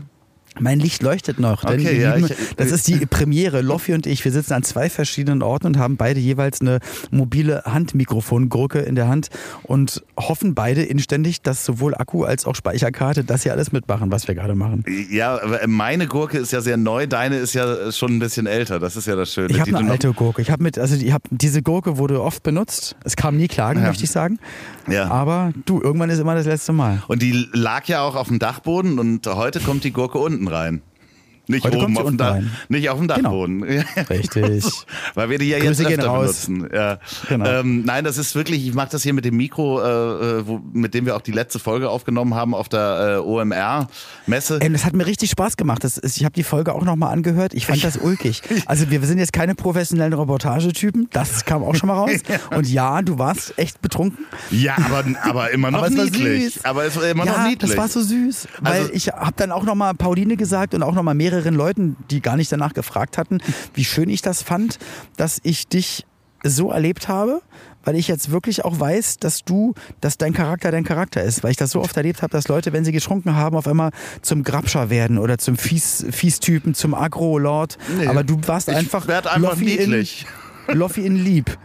Mein Licht leuchtet noch. Okay, ja, lieben- ich- das ist die Premiere. Loffi und ich, wir sitzen an zwei verschiedenen Orten und haben beide jeweils eine mobile Handmikrofongurke in der Hand und hoffen beide inständig, dass sowohl Akku als auch Speicherkarte das hier alles mitmachen, was wir gerade machen. Ja, aber meine Gurke ist ja sehr neu, deine ist ja schon ein bisschen älter. Das ist ja das Schöne. Ich habe eine alte Gurke. Ich habe mit, also ich hab, diese Gurke wurde oft benutzt. Es kam nie Klagen, Ja. möchte ich sagen. Ja. Aber du, irgendwann ist immer das letzte Mal. Und die lag ja auch auf dem Dachboden und heute kommt die Gurke unten rein. Nicht Heute oben auf dem Dach, rein. nicht auf dem Genau. Dachboden. Ja. Richtig. Weil wir die ja Grüße jetzt öfter raus. benutzen. Ja. Genau. Ähm, nein, das ist wirklich, ich mache das hier mit dem Mikro, äh, äh, wo, mit dem wir auch die letzte Folge aufgenommen haben auf der äh, OMR-Messe. Ey, das hat mir richtig Spaß gemacht. Das ist, ich habe die Folge auch nochmal angehört. Ich fand das ulkig. Also wir sind jetzt keine professionellen Reportagetypen. Das kam auch schon mal raus. Und ja, du warst echt betrunken. Ja, aber, aber immer noch Aber es war niedlich. Aber es war immer ja, noch niedlich. das war so süß. Weil Also- ich habe dann auch nochmal Pauline gesagt und auch nochmal mehreren Leuten, die gar nicht danach gefragt hatten, wie schön ich das fand, dass ich dich so erlebt habe. Weil ich jetzt wirklich auch weiß, dass du, dass dein Charakter dein Charakter ist. Weil ich das so oft erlebt habe, dass Leute, wenn sie getrunken haben, auf einmal zum Grabscher werden oder zum Fies, Fiestypen, zum Agro-Lord. Nee. Aber du warst Ich einfach, werd einfach Loffi in- niedlich. Loffi in lieb.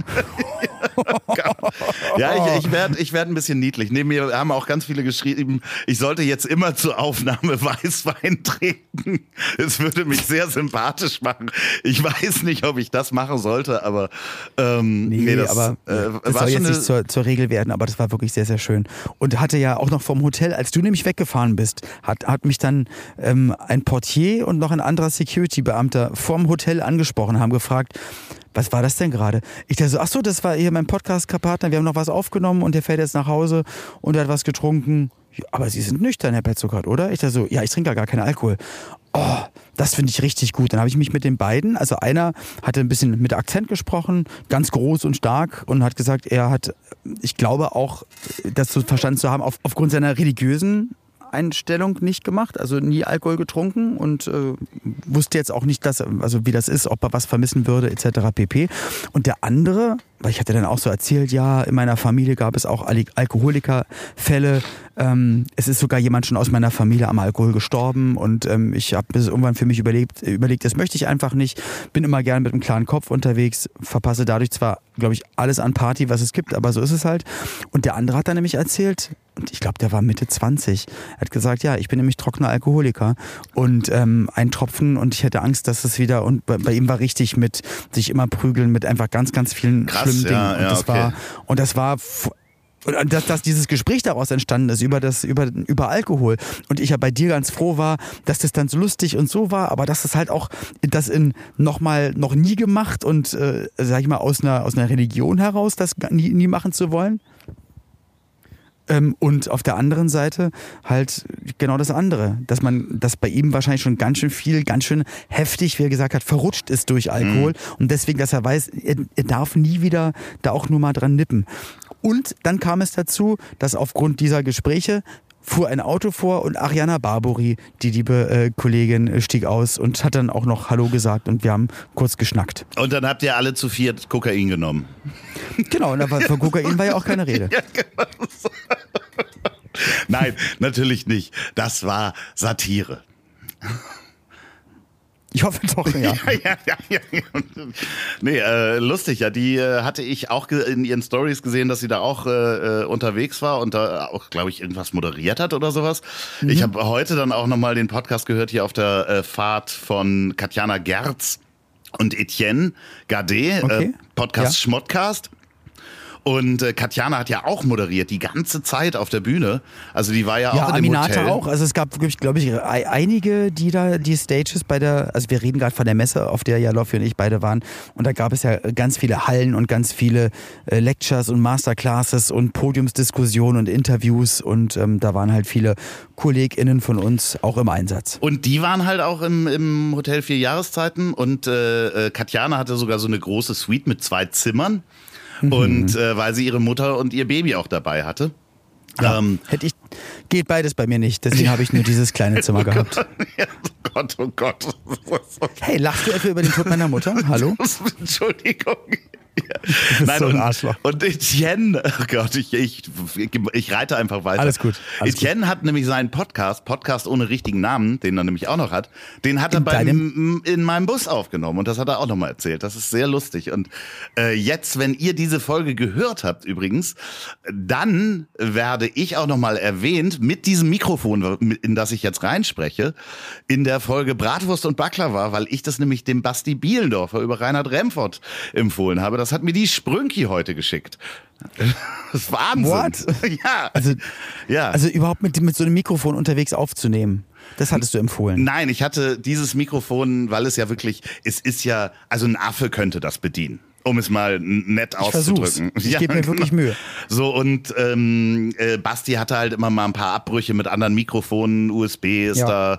ja, ich, ich werde ich werd ein bisschen niedlich. Neben mir haben auch ganz viele geschrieben, ich sollte jetzt immer zur Aufnahme Weißwein trinken. Es würde mich sehr sympathisch machen. Ich weiß nicht, ob ich das machen sollte, aber ähm, nee, nee das, aber äh, das soll jetzt nicht zur, zur Regel werden, aber das war wirklich sehr, sehr schön. Und hatte ja auch noch vom Hotel, als du nämlich weggefahren bist, hat, hat mich dann ähm, ein Portier und noch ein anderer Security-Beamter vom Hotel angesprochen, haben gefragt, was war das denn gerade? Ich dachte so, ach so, das war hier mein Podcast-Partner, wir haben noch was aufgenommen und der fährt jetzt nach Hause und hat was getrunken. Aber Sie sind nüchtern, Herr Petzokat, oder? Ich dachte so, ja, ich trinke ja gar keinen Alkohol. Oh, das finde ich richtig gut. Dann habe ich mich mit den beiden, also einer hatte ein bisschen mit Akzent gesprochen, ganz groß und stark und hat gesagt, er hat, ich glaube auch, das zu verstanden zu haben, auf, aufgrund seiner religiösen Einstellung nicht gemacht, also nie Alkohol getrunken und äh, wusste jetzt auch nicht, dass, also wie das ist, ob er was vermissen würde, etc. pp. Und der andere, weil ich hatte dann auch so erzählt, ja, in meiner Familie gab es auch Al Alkoholikerfälle. Ähm, es ist sogar jemand schon aus meiner Familie am Alkohol gestorben und ähm, ich habe irgendwann für mich überlegt, überlegt, das möchte ich einfach nicht. Bin immer gern mit einem klaren Kopf unterwegs, verpasse dadurch zwar, glaube ich, alles an Party, was es gibt, aber so ist es halt. Und der andere hat dann nämlich erzählt, und ich glaube, der war Mitte 20. Er hat gesagt, ja, ich bin nämlich trockener Alkoholiker und ähm, ein Tropfen und ich hätte Angst, dass es wieder und bei, bei ihm war richtig mit sich immer prügeln mit einfach ganz, ganz vielen Krass, schlimmen Dingen. ja, und ja, das okay. war und das war und dass, dass dieses Gespräch daraus entstanden ist über das über über Alkohol und ich ja bei dir ganz froh war, dass das dann so lustig und so war, aber dass es halt auch das in noch mal noch nie gemacht und äh, sag ich mal aus einer aus einer Religion heraus das nie, nie machen zu wollen. Ähm, und auf der anderen Seite halt genau das andere, dass man, dass bei ihm wahrscheinlich schon ganz schön viel, ganz schön heftig, wie er gesagt hat, verrutscht ist durch Alkohol und deswegen, dass er weiß, er, er darf nie wieder da auch nur mal dran nippen. Und dann kam es dazu, dass aufgrund dieser Gespräche fuhr ein Auto vor und Ariana Barbori, die liebe äh, Kollegin, äh, stieg aus und hat dann auch noch Hallo gesagt und wir haben kurz geschnackt. und dann habt ihr alle zu viert Kokain genommen. Genau, und aber von Kokain war ja auch keine Rede. Nein, natürlich nicht. Das war Satire. Ich hoffe doch, ja. ja, ja, ja, ja. Nee, äh, lustig, ja. Die äh, hatte ich auch in ihren Stories gesehen, dass sie da auch äh, äh, unterwegs war und da auch, glaube ich, irgendwas moderiert hat oder sowas. Mhm. Ich habe heute dann auch nochmal den Podcast gehört hier auf der äh, Fahrt von Katjana Gerz und Etienne Gade, Okay. äh, Podcast Ja. Schmottcast. Und äh, Katjana hat ja auch moderiert, die ganze Zeit auf der Bühne. Also die war ja, Ja, auch in dem Aminata Hotel. auch. Also es gab, glaube ich, glaub ich, ei- einige, die da die Stages bei der, also wir reden gerade von der Messe, auf der ja Loffi und ich beide waren. Und da gab es ja ganz viele Hallen und ganz viele äh, Lectures und Masterclasses und Podiumsdiskussionen und Interviews. Und ähm, da waren halt viele KollegInnen von uns auch im Einsatz. Und die waren halt auch im, im Hotel vier Jahreszeiten und äh, äh, Katjana hatte sogar so eine große Suite mit zwei Zimmern. Mhm. Und äh, weil sie ihre Mutter und ihr Baby auch dabei hatte. Ähm, Hätte ich, geht beides bei mir nicht. Deswegen habe ich nur dieses kleine Zimmer gehabt. ja, oh Gott, oh Gott. Hey, lachst du etwa über den Tod meiner Mutter? Hallo? Entschuldigung. Bist so ein und, Arschloch. und Etienne, oh Gott, ich, ich, ich reite einfach weiter. Alles gut, alles Etienne hat nämlich seinen Podcast, Podcast ohne richtigen Namen, den er nämlich auch noch hat, den hat er In beim, in meinem Bus aufgenommen und das hat er auch nochmal erzählt. Das ist sehr lustig. Und äh, jetzt, wenn ihr diese Folge gehört habt übrigens, dann werde ich auch nochmal erwähnt mit diesem Mikrofon, in das ich jetzt reinspreche, in der Folge Bratwurst und Baklava, weil ich das nämlich dem Basti Bielendorfer über Reinhard Remford empfohlen habe. Das hat mir die Sprünki heute geschickt. Das ist Wahnsinn. What? Ja. Also, ja. also überhaupt mit, mit so einem Mikrofon unterwegs aufzunehmen. Das hattest du empfohlen. Nein, ich hatte dieses Mikrofon, weil es ja wirklich, es ist ja, also ein Affe könnte das bedienen. Um es mal nett Ich versuch's. auszudrücken. Ich gebe mir wirklich Mühe. So, und ähm, äh, Basti hatte halt immer mal ein paar Abbrüche mit anderen Mikrofonen, USB ist Ja. da,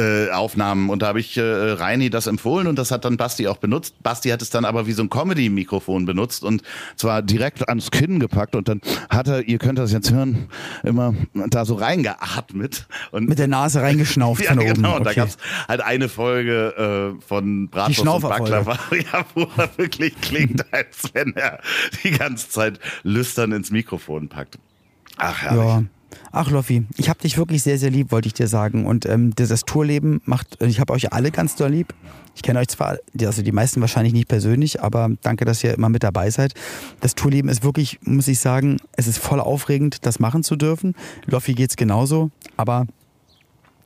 äh, Aufnahmen. Und da habe ich äh, Reini das empfohlen und das hat dann Basti auch benutzt. Basti hat es dann aber wie so ein Comedy-Mikrofon benutzt und zwar direkt ans Kinn gepackt und dann hat er, ihr könnt das jetzt hören, immer da so reingeatmet. Und Mit der Nase reingeschnauft ja, von oben. genau. Und da Okay. gab's halt eine Folge äh, von Bratwurst und. Baklava, ja, wo er wirklich klingt, als wenn er die ganze Zeit lüstern ins Mikrofon packt. Ach, herrlich. Ja, Ach, Loffi, ich habe dich wirklich sehr, sehr lieb, wollte ich dir sagen. Und ähm, das Tourleben macht, ich habe euch alle ganz doll lieb. Ich kenne euch zwar, also die meisten wahrscheinlich nicht persönlich, aber danke, dass ihr immer mit dabei seid. Das Tourleben ist wirklich, muss ich sagen, es ist voll aufregend, das machen zu dürfen. Loffi geht's genauso, aber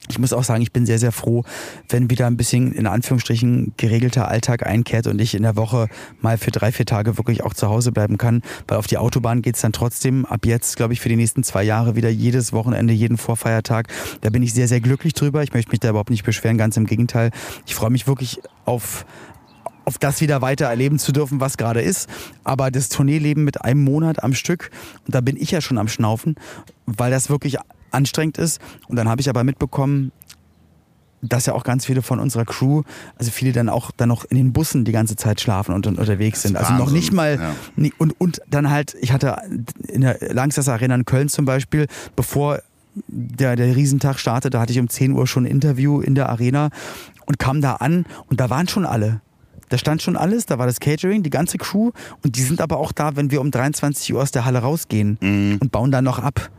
ich muss auch sagen, ich bin sehr, sehr froh, wenn wieder ein bisschen in Anführungsstrichen geregelter Alltag einkehrt und ich in der Woche mal für drei, vier Tage wirklich auch zu Hause bleiben kann. Weil auf die Autobahn geht's dann trotzdem ab jetzt, glaube ich, für die nächsten zwei Jahre wieder jedes Wochenende, jeden Vorfeiertag. Da bin ich sehr, sehr glücklich drüber. Ich möchte mich da überhaupt nicht beschweren, ganz im Gegenteil. Ich freue mich wirklich auf auf das wieder weiter erleben zu dürfen, was gerade ist. Aber das Tourneeleben mit einem Monat am Stück, und da bin ich ja schon am Schnaufen, weil das wirklich anstrengend ist. Und dann habe ich aber mitbekommen, dass ja auch ganz viele von unserer Crew, also viele dann auch dann noch in den Bussen die ganze Zeit schlafen und, und unterwegs sind. Also noch nicht mal ja. und und dann halt, ich hatte in der Langsess Arena in Köln zum Beispiel, bevor der, der Riesentag startete, da hatte ich um 10 Uhr schon ein Interview in der Arena und kam da an und da waren schon alle. Da stand schon alles, da war das Catering, die ganze Crew und die sind aber auch da, wenn wir um 23 Uhr aus der Halle rausgehen mhm. und bauen dann noch ab.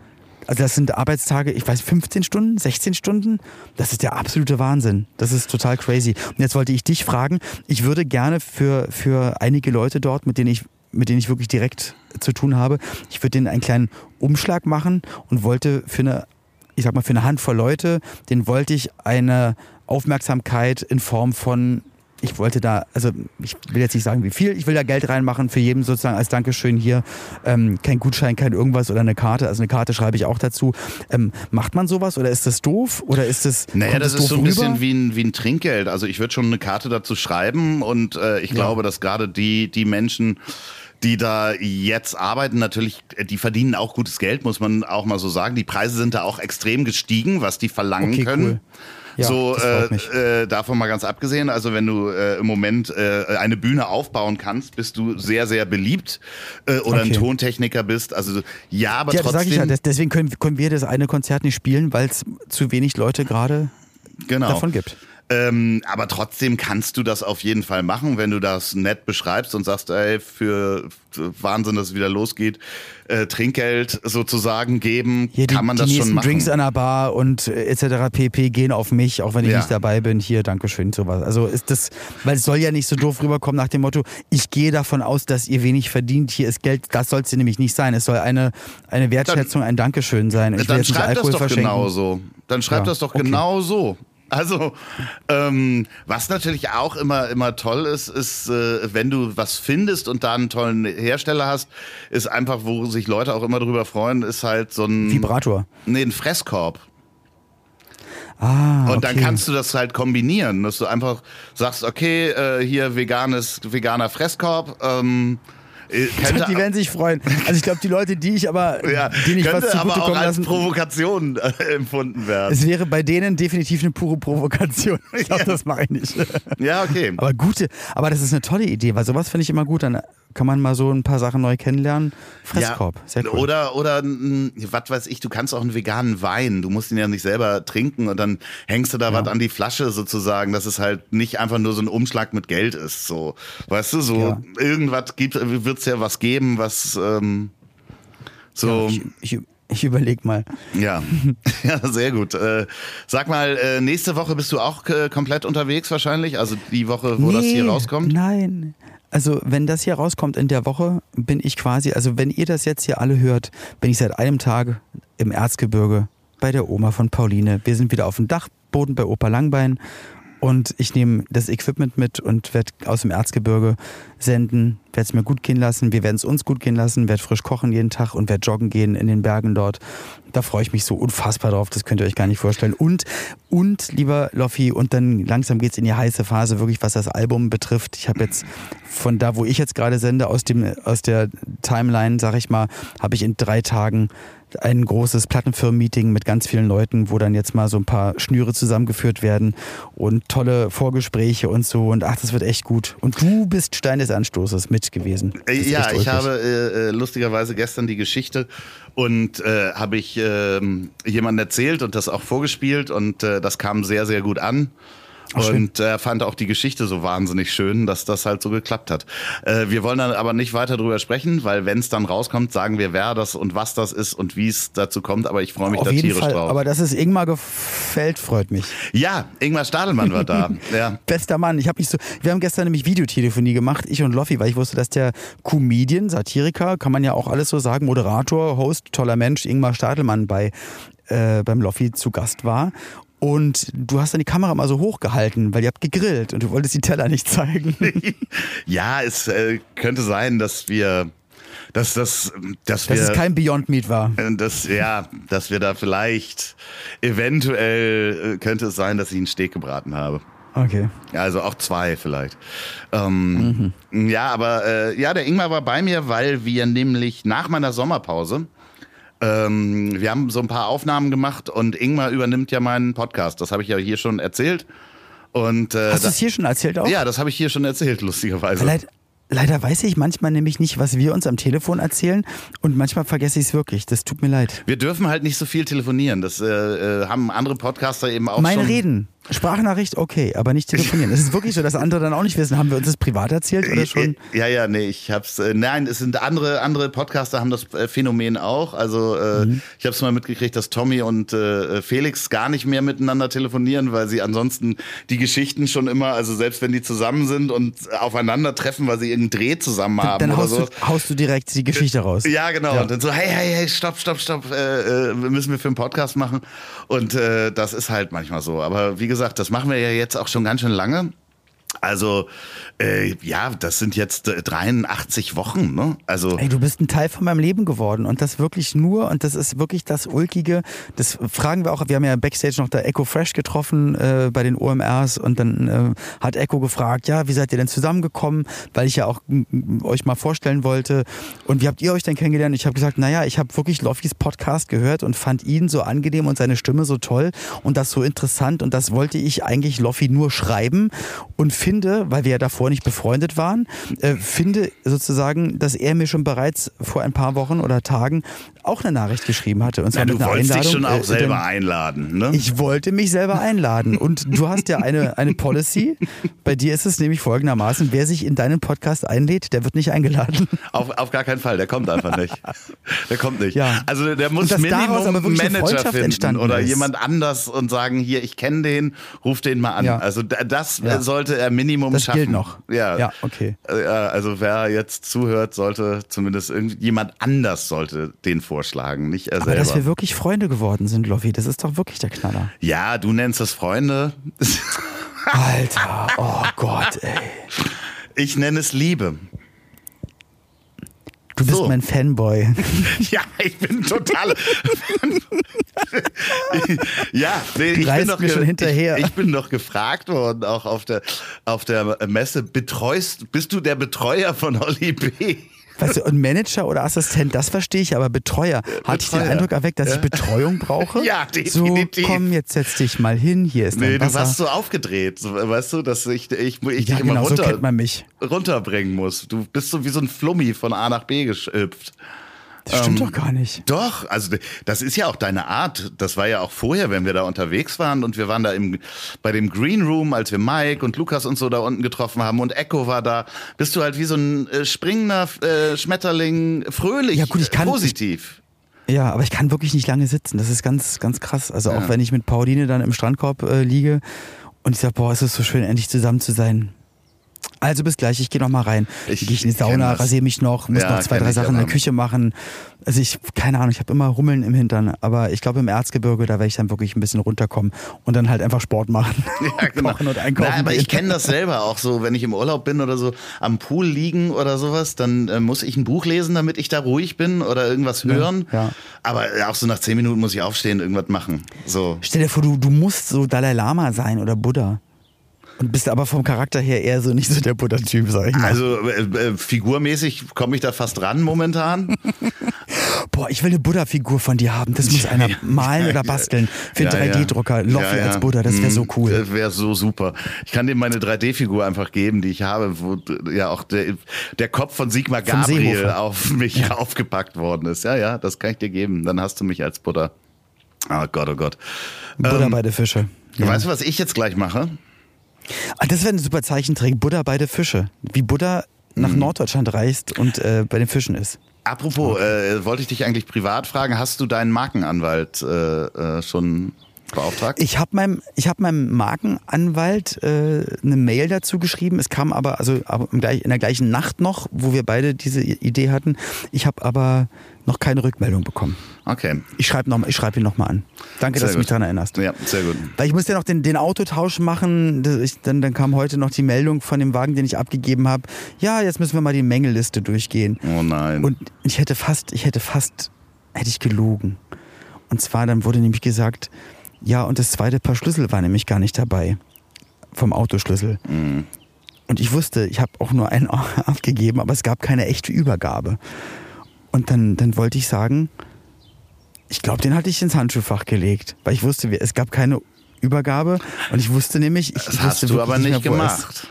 Also das sind Arbeitstage, ich weiß, 15 Stunden, 16 Stunden. Das ist der absolute Wahnsinn. Das ist total crazy. Und jetzt wollte ich dich fragen, ich würde gerne für, für einige Leute dort, mit denen ich mit denen ich wirklich direkt zu tun habe. Ich würde denen einen kleinen Umschlag machen und wollte für eine, ich sag mal, für eine Handvoll Leute, den wollte ich eine Aufmerksamkeit in Form von ich wollte da, also ich will jetzt nicht sagen, wie viel, ich will da Geld reinmachen für jeden sozusagen als Dankeschön hier. Ähm, kein Gutschein, kein irgendwas oder eine Karte. Also eine Karte schreibe ich auch dazu. Ähm, macht man sowas oder ist das doof? Oder ist das. Naja, das, das ist so ein rüber? bisschen wie ein, wie ein Trinkgeld. Also ich würde schon eine Karte dazu schreiben und äh, ich ja. glaube, dass gerade die, die Menschen, die da jetzt arbeiten, natürlich, die verdienen auch gutes Geld, muss man auch mal so sagen. Die Preise sind da auch extrem gestiegen, was die verlangen okay, können. Cool. Ja, so äh, äh, davon mal ganz abgesehen. Also wenn du äh, im Moment äh, eine Bühne aufbauen kannst, bist du sehr sehr beliebt äh, oder okay. ein Tontechniker bist. Also ja, aber ja, trotzdem. Ja, deswegen können, können wir das eine Konzert nicht spielen, weil es zu wenig Leute gerade genau. davon gibt. Ähm, aber trotzdem kannst du das auf jeden Fall machen, wenn du das nett beschreibst und sagst, ey, für Wahnsinn, dass es wieder losgeht, äh, Trinkgeld sozusagen geben, Hier kann man die das schon machen. Drinks an der Bar und äh, etc. pp. gehen auf mich, auch wenn ich ja. nicht dabei bin. Hier, Dankeschön, sowas. Also ist das, weil es soll ja nicht so doof rüberkommen nach dem Motto, ich gehe davon aus, dass ihr wenig verdient, hier ist Geld, das soll es nämlich nicht sein. Es soll eine, eine Wertschätzung, dann, ein Dankeschön sein. Ich dann schreib das doch genau so. Dann schreib ja, das doch okay. genau so. Also, ähm, was natürlich auch immer, immer toll ist, ist, äh, wenn du was findest und da einen tollen Hersteller hast, ist einfach, wo sich Leute auch immer drüber freuen, ist halt so ein. Vibrator. Nee, ein Fresskorb. Ah, und dann kannst du das halt kombinieren, dass du einfach sagst, okay, äh, hier veganes, veganer Fresskorb, ähm, äh, die werden sich freuen. Also ich glaube, die Leute, die ich aber, ja, die nicht was zugutekommen lassen. Provokation äh, empfunden werden. Es wäre bei denen definitiv eine pure Provokation. Ich glaube, ja. das mache ich nicht. Ja, okay. Aber gute, aber das ist eine tolle Idee, weil sowas finde ich immer gut. Dann kann man mal so ein paar Sachen neu kennenlernen. Fresskorb, ja, sehr cool. Oder, oder, was weiß ich, du kannst auch einen veganen Wein, du musst ihn ja nicht selber trinken und dann hängst du da ja. was an die Flasche sozusagen, dass es halt nicht einfach nur so ein Umschlag mit Geld ist, so. Weißt du, so ja. irgendwas gibt, wird's ja was geben, was, ähm, so. ich, ich, ich überleg mal. Ja, ja sehr gut. Äh, sag mal, äh, nächste Woche bist du auch äh, komplett unterwegs wahrscheinlich? Also die Woche, wo nee, das hier rauskommt? Nein, also wenn das hier rauskommt in der Woche, bin ich quasi, also wenn ihr das jetzt hier alle hört, bin ich seit einem Tag im Erzgebirge bei der Oma von Pauline. Wir sind wieder auf dem Dachboden bei Opa Langbein und ich nehme das Equipment mit und werde aus dem Erzgebirge senden, werde es mir gut gehen lassen, wir werden es uns gut gehen lassen, werde frisch kochen jeden Tag und werde joggen gehen in den Bergen dort. Da freue ich mich so unfassbar drauf, das könnt ihr euch gar nicht vorstellen. Und, und lieber Loffi, und dann langsam geht's in die heiße Phase, wirklich was das Album betrifft. Ich habe jetzt von da, wo ich jetzt gerade sende, aus, dem, aus der Timeline, sag ich mal, habe ich in drei Tagen ein großes Plattenfirmen-Meeting mit ganz vielen Leuten, wo dann jetzt mal so ein paar Schnüre zusammengeführt werden und tolle Vorgespräche und so. Und ach, das wird echt gut. Und du bist Stein des Anstoßes mit gewesen. Ja, ich habe äh, äh, lustigerweise gestern die Geschichte und äh, habe ich äh, jemandem erzählt und das auch vorgespielt und äh, das kam sehr, sehr gut an. Und er fand auch die Geschichte so wahnsinnig schön, dass das halt so geklappt hat. Äh, wir wollen dann aber nicht weiter drüber sprechen, weil wenn es dann rauskommt, sagen wir, wer das und was das ist und wie es dazu kommt. Aber ich freue mich Auf da jeden tierisch Fall. drauf. Aber dass es Ingmar gefällt, freut mich. ja, Ingmar Stadelmann war da. ja. Bester Mann. Ich habe mich so. Wir haben gestern nämlich Videotelefonie gemacht, ich und Loffi, weil ich wusste, dass der Comedian, Satiriker, kann man ja auch alles so sagen, Moderator, Host, toller Mensch, Ingmar Stadelmann bei äh, beim Loffi zu Gast war. Und du hast dann die Kamera mal so hochgehalten, weil ihr habt gegrillt und du wolltest die Teller nicht zeigen. ja, es äh, könnte sein, dass wir, dass das, dass Dass wir, es kein Beyond Meat war. äh, dass, ja, dass wir da vielleicht eventuell äh, könnte es sein, dass ich einen Steak gebraten habe. Okay. Also auch zwei vielleicht. Ähm, Ja, aber äh, ja, der Ingmar war bei mir, weil wir nämlich nach meiner Sommerpause, ähm, wir haben so ein paar Aufnahmen gemacht und Ingmar übernimmt ja meinen Podcast. Das habe ich ja hier schon erzählt. Und äh, Hast du es hier schon erzählt auch? ja, das habe ich hier schon erzählt, lustigerweise. Leid, leider weiß ich manchmal nämlich nicht, was wir uns am Telefon erzählen und manchmal vergesse ich es wirklich. Das tut mir leid. Wir dürfen halt nicht so viel telefonieren. Das äh, äh, haben andere Podcaster eben auch Meine schon. Reden. Sprachnachricht, okay, aber nicht telefonieren. Es ist wirklich so, dass andere dann auch nicht wissen, haben wir uns das privat erzählt oder schon? Ja, ja, nee, ich hab's. Äh, nein, es sind andere andere Podcaster haben das äh, Phänomen auch. Also äh, Mhm. ich habe es mal mitgekriegt, dass Tommy und äh, Felix gar nicht mehr miteinander telefonieren, weil sie ansonsten die Geschichten schon immer, also selbst wenn die zusammen sind und aufeinandertreffen, weil sie irgendeinen Dreh zusammen haben Dann oder haust so. du, haust du direkt die Geschichte raus. Ja, genau. Und dann so, hey, hey, hey, stopp, stopp, stopp, äh, äh, müssen wir für einen Podcast machen. Und äh, das ist halt manchmal so. Aber wie gesagt, das machen wir ja jetzt auch schon ganz schön lange. Also, äh, ja, das sind jetzt äh, 83 Wochen, ne? Also, Ey, du bist ein Teil von meinem Leben geworden und das wirklich nur und das ist wirklich das Ulkige. Das fragen wir auch, wir haben ja Backstage noch da Echo Fresh getroffen äh, bei den OMRs und dann äh, hat Echo gefragt, ja, wie seid ihr denn zusammengekommen, weil ich ja auch euch mal vorstellen wollte und wie habt ihr euch denn kennengelernt? Ich habe gesagt, naja, ich habe wirklich Loffis Podcast gehört und fand ihn so angenehm und seine Stimme so toll und das so interessant und das wollte ich eigentlich Loffi nur schreiben und finde, weil wir ja davor nicht befreundet waren, äh, finde sozusagen, dass er mir schon bereits vor ein paar Wochen oder Tagen auch eine Nachricht geschrieben hatte. Und zwar ja, du wolltest Einladung. dich schon auch äh, selber denn einladen, ne? Ich wollte mich selber einladen. Und du hast ja eine, eine Policy. Bei dir ist es nämlich folgendermaßen, wer sich in deinen Podcast einlädt, der wird nicht eingeladen. Auf, auf gar keinen Fall, der kommt einfach nicht. Der kommt nicht. Ja. Also der muss Minimum aber Manager Freundschaft finden oder ist. jemand anders und sagen, hier, ich kenne den, ruf den mal an. Ja. Also da- das Ja. äh, sollte er Minimum Das schaffen. gilt noch. Ja. Ja, okay. Äh, also wer jetzt zuhört, sollte zumindest irgendjemand anders sollte den vorschlagen, nicht er Aber dass wir selber. wirklich Freunde geworden sind, Loffi, das ist doch wirklich der Knaller. Ja, du nennst das Freunde. Alter, oh Gott, ey. Ich nenne es Liebe. Du bist So. mein Fanboy. Ja, ich bin total. ja, nee, ich bin doch mir schon hinterher. Ich, ich bin doch gefragt worden, auch auf der auf der Messe. Betreust, bist du der Betreuer von Holly B? Weißt du, und Manager oder Assistent, das verstehe ich, aber Betreuer. Hatte ich den Betreuer. Eindruck erweckt, dass ich Betreuung brauche? Ja, definitiv. So, komm, jetzt setz dich mal hin, hier ist Nee, dein du Wasser. warst so aufgedreht, so, weißt du, dass ich, ich, ich ja, dich immer genau, so runter, mich. runterbringen muss. Du bist so wie so ein Flummi von A nach B geschöpft. Das stimmt Ähm, doch gar nicht. Doch, also das ist ja auch deine Art. Das war ja auch vorher, wenn wir da unterwegs waren und wir waren da im, bei dem Green Room, als wir Mike und Lukas und so da unten getroffen haben und Echo war da. Bist du halt wie so ein äh, springender äh, Schmetterling, fröhlich, Ja, gut, ich kann- positiv. Ja, aber ich kann wirklich nicht lange sitzen. Das ist ganz, ganz krass. Also auch wenn ich mit Pauline dann im Strandkorb äh, liege und ich sage, boah, es ist so schön, endlich zusammen zu sein. Also bis gleich, ich gehe noch mal rein. Ich Gehe in die Sauna, rasiere mich noch, muss Ja, noch zwei, drei Sachen in der. Küche machen. Also ich, keine Ahnung, ich habe immer Rummeln im Hintern. Aber ich glaube im Erzgebirge, da werde ich dann wirklich ein bisschen runterkommen und dann halt einfach Sport machen. Ja, genau. Kochen und einkaufen. Na, aber gehen. ich kenne das selber auch so, wenn ich im Urlaub bin oder so, am Pool liegen oder sowas, dann äh, muss ich ein Buch lesen, damit ich da ruhig bin oder irgendwas hören. ja. Aber auch so nach zehn Minuten muss ich aufstehen, irgendwas machen. So. Stell dir vor, du, du musst so Dalai Lama sein oder Buddha. Und bist aber vom Charakter her eher so nicht so der Buddha-Typ, sag ich mal. Also äh, äh, figurmäßig komme ich da fast ran momentan. Boah, ich will eine Buddha-Figur von dir haben. Das muss einer malen oder basteln. Für einen Ja, ja. 3D-Drucker. Loffi Ja, ja. als Buddha, das wäre so Mhm, cool. Das wäre so super. Ich kann dir meine 3D-Figur einfach geben, die ich habe, wo ja auch der, der Kopf von Sigmar Gabriel auf mich aufgepackt worden ist. Ja, ja, das kann ich dir geben. Dann hast du mich als Buddha. Oh Gott, oh Gott. Buddha Ähm, bei der Fische. Weißt du, was ich jetzt gleich mache? Ah, das wäre ein super Zeichentrick. Buddha bei der Fische. Wie Buddha nach Mhm. Norddeutschland reist und äh, bei den Fischen ist. Apropos, äh, wollte ich dich eigentlich privat fragen, hast du deinen Markenanwalt äh, äh, schon beauftragt? Ich habe meinem, ich hab meinem Markenanwalt äh, eine Mail dazu geschrieben. Es kam aber, also aber in der gleichen Nacht noch, wo wir beide diese Idee hatten. Ich habe aber noch keine Rückmeldung bekommen. Okay, Ich schreibe noch, ich schreib ihn nochmal an. Danke, Sehr dass du mich gut. daran erinnerst. ja, sehr gut. Weil ich musste ja noch den, den Autotausch machen. Ich, dann, dann kam heute noch die Meldung von dem Wagen, den ich abgegeben habe. Ja, jetzt müssen wir mal die Mängelliste durchgehen. Oh nein. Und ich hätte fast, ich hätte fast, hätte ich gelogen. Und zwar, dann wurde nämlich gesagt, ja, und das zweite Paar Schlüssel war nämlich gar nicht dabei. Vom Autoschlüssel. Mhm. Und ich wusste, ich habe auch nur einen abgegeben, aber es gab keine echte Übergabe. Und dann, dann wollte ich sagen, ich glaube, den hatte ich ins Handschuhfach gelegt, weil ich wusste, es gab keine Übergabe und ich wusste nämlich, ich das wusste hast du aber nicht mehr, gemacht.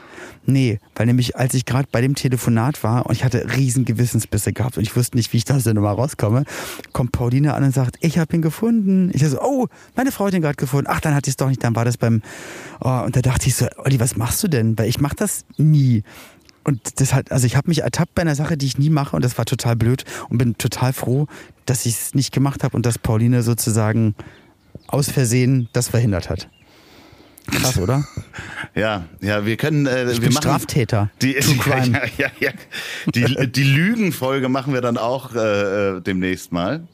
Nee, weil nämlich als ich gerade bei dem Telefonat war und ich hatte riesen Gewissensbisse gehabt und ich wusste nicht, wie ich da der Nummer rauskomme, kommt Pauline an und sagt, ich habe ihn gefunden. Ich so, oh, meine Frau hat ihn gerade gefunden. Ach, dann hatte ich es doch nicht, dann war das beim... Oh, und da dachte ich so, Olli, was machst du denn? Weil ich mache das nie. Und das hat, also ich habe mich ertappt bei einer Sache, die ich nie mache und das war total blöd und bin total froh, dass ich es nicht gemacht habe und dass Pauline sozusagen aus Versehen das verhindert hat. Krass, oder? Ja, ja, wir können. Äh, Ich wir machen Straftäter. Die. Ja, ja, ja. Die, die Lügenfolge machen wir dann auch äh, äh, demnächst mal.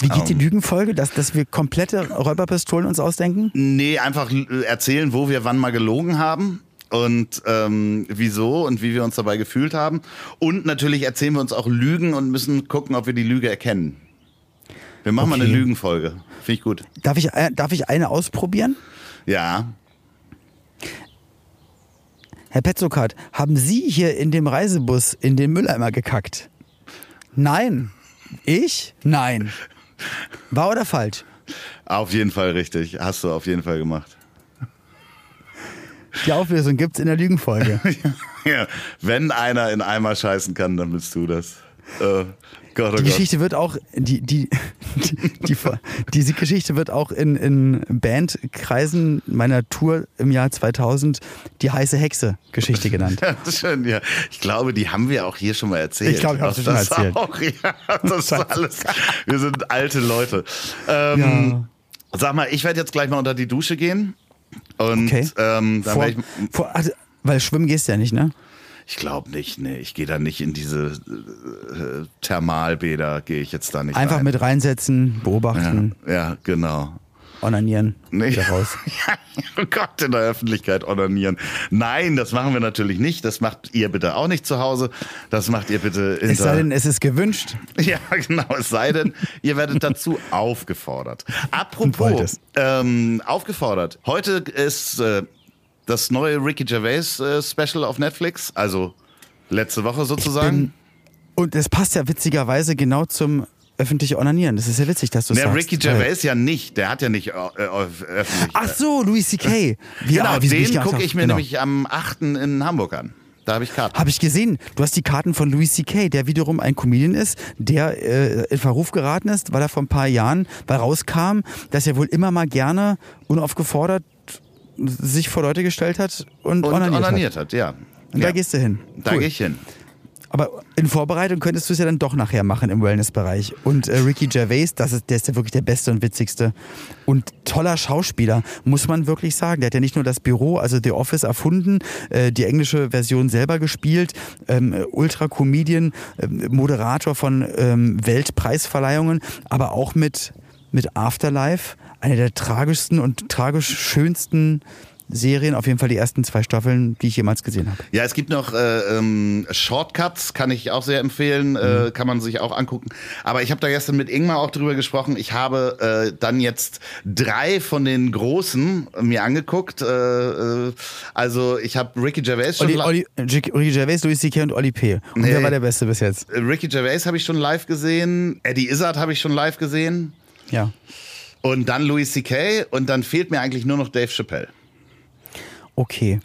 Wie geht die Ähm. Lügenfolge, dass, dass wir komplette Räuberpistolen uns ausdenken? Nee, einfach äh, erzählen, wo wir wann mal gelogen haben und ähm, wieso und wie wir uns dabei gefühlt haben. Und natürlich erzählen wir uns auch Lügen und müssen gucken, ob wir die Lüge erkennen. Wir machen mal Okay. eine Lügenfolge. Finde ich gut. Darf ich, äh, darf ich eine ausprobieren? Ja. Herr Petzokat, haben Sie hier in dem Reisebus in den Mülleimer gekackt? Nein. Ich? Nein. Wahr oder falsch? Auf jeden Fall richtig. Hast du auf jeden Fall gemacht. Die Auflösung gibt's in der Lügenfolge. Ja, wenn einer in Eimer scheißen kann, dann bist du das. Äh, Gott, oh Die Gott. Geschichte wird auch, die, die, die, die, diese Geschichte wird auch in, in Bandkreisen meiner Tour im Jahr 2000 die heiße Hexe Geschichte genannt. Ja, das schön, ja. Ich glaube, die haben wir auch hier schon mal erzählt. Ich glaube, ich habe sie schon Das erzählt. Auch, ja, das ist alles. Wir sind alte Leute. Ähm, Sag mal, ich werde jetzt gleich mal unter die Dusche gehen. Und Okay. ähm, dann Vor, ich, vor, also, weil schwimmen gehst du ja nicht, ne? Ich glaube nicht, nee, ich gehe da nicht in diese äh, Thermalbäder, gehe ich jetzt da nicht Einfach rein. mit reinsetzen, beobachten, Ja, ja, genau. onanieren, Nee. raus. oh Gott, in der Öffentlichkeit onanieren. Nein, das machen wir natürlich nicht. Das macht ihr bitte auch nicht zu Hause. Das macht ihr bitte Es sei denn, es ist gewünscht. Ja, genau. Es sei denn, ihr werdet dazu aufgefordert. Apropos ähm, aufgefordert. Heute ist äh, das neue Ricky Gervais äh, Special auf Netflix. Also letzte Woche sozusagen. Und es passt ja witzigerweise genau zum öffentlichen Onanieren. Das ist ja witzig, dass du Der sagst. Ricky Gervais ja nicht. Der hat ja nicht äh, äh, öffentlich. Ach so, Louis C.K. Wie, genau, ah, bin den gucke ich mir genau. nämlich am 8. in Hamburg an. Da habe ich Karten. Habe ich gesehen. Du hast die Karten von Louis C.K., der wiederum ein Comedian ist, der äh, in Verruf geraten ist, weil er vor ein paar Jahren bei rauskam, dass er wohl immer mal gerne unaufgefordert sich vor Leute gestellt hat und, Und onaniert, onaniert hat. hat, ja. Und ja. da gehst du hin. Da Cool. gehe ich hin. Aber in Vorbereitung könntest du es ja dann doch nachher machen im Wellnessbereich. Und äh, Ricky Gervais, das ist, der ist ja wirklich der Beste und Witzigste. Und toller Schauspieler, muss man wirklich sagen. Der hat ja nicht nur das Büro, also The Office erfunden, äh, die englische Version selber gespielt, ähm, Ultra-Comedian, ähm, Moderator von ähm, Weltpreisverleihungen, aber auch mit, mit Afterlife, eine der tragischsten und tragisch schönsten Serien, auf jeden Fall die ersten zwei Staffeln, die ich jemals gesehen habe. Ja, es gibt noch äh, ähm, Shortcuts, kann ich auch sehr empfehlen, äh, Mhm. kann man sich auch angucken. Aber ich habe da gestern mit Ingmar auch drüber gesprochen. Ich habe äh, dann jetzt drei von den großen mir angeguckt. Äh, äh, also ich habe Ricky Gervais schon Olli, li- Olli, Ricky Gervais, Louis C.K. und Olli P. Und Nee. wer war der Beste bis jetzt? Ricky Gervais habe ich schon live gesehen, Eddie Izzard habe ich schon live gesehen Ja. Und dann Louis C.K. und dann fehlt mir eigentlich nur noch Dave Chappelle. Okay.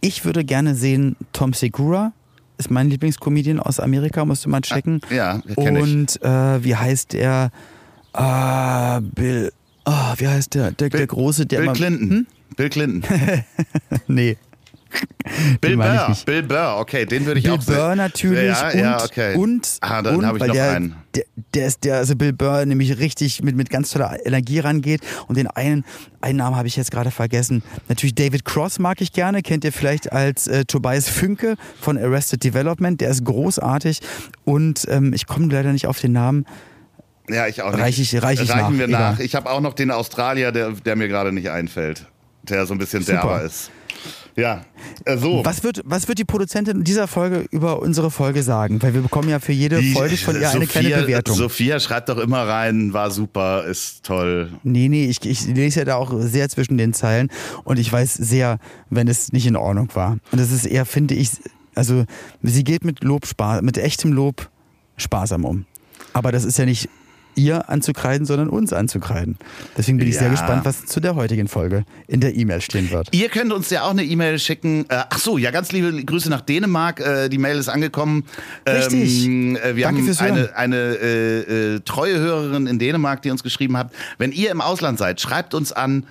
Ich würde gerne sehen Tom Segura. Ist mein Lieblingscomedian aus Amerika, musst du mal checken. Ja, kenne ich. Und äh, wie heißt der? Ah, Bill. Ah, wie heißt der? Der, der Große, der Bill immer. Clinton. Hm? Bill Clinton. nee. Bill Burr. Bill Burr, okay, den würde ich Bill auch sehen. Burr natürlich Ja, und, ja, okay. und, ah, dann und habe ich noch der, einen. Der, der ist der, also Bill Burr nämlich richtig mit, mit ganz toller Energie rangeht und den einen, einen Namen habe ich jetzt gerade vergessen. Natürlich David Cross mag ich gerne, kennt ihr vielleicht als äh, Tobias Fünke von Arrested Development, der ist großartig und ähm, ich komme leider nicht auf den Namen. Ja, ich auch nicht. Reich ich- reich ich Reichen nach, wir egal. nach. Ich habe auch noch den Australier, der, der mir gerade nicht einfällt. Der so ein bisschen Super. derber ist. Ja, äh, so. Was wird, was wird die Produzentin dieser Folge über unsere Folge sagen? Weil wir bekommen ja für jede Die- Folge von ihr eine kleine Bewertung. Sophia schreibt doch immer rein, war super, ist toll. Nee, nee, ich, ich lese ja da auch sehr zwischen den Zeilen und ich weiß sehr, wenn es nicht in Ordnung war. Und das ist eher, finde ich, also sie geht mit Lob, mit echtem Lob sparsam um. Aber das ist ja nicht ihr anzukreiden, sondern uns anzukreiden. Deswegen bin ich sehr gespannt, was zu der heutigen Folge in der E-Mail stehen wird. Ihr könnt uns ja auch eine E-Mail schicken. Äh, ach so, ja, ganz liebe Grüße nach Dänemark. Äh, die Mail ist angekommen. Richtig. Ähm, äh, wir Danke haben fürs Hören. eine, eine äh, äh, treue Hörerin in Dänemark, die uns geschrieben hat. Wenn ihr im Ausland seid, schreibt uns an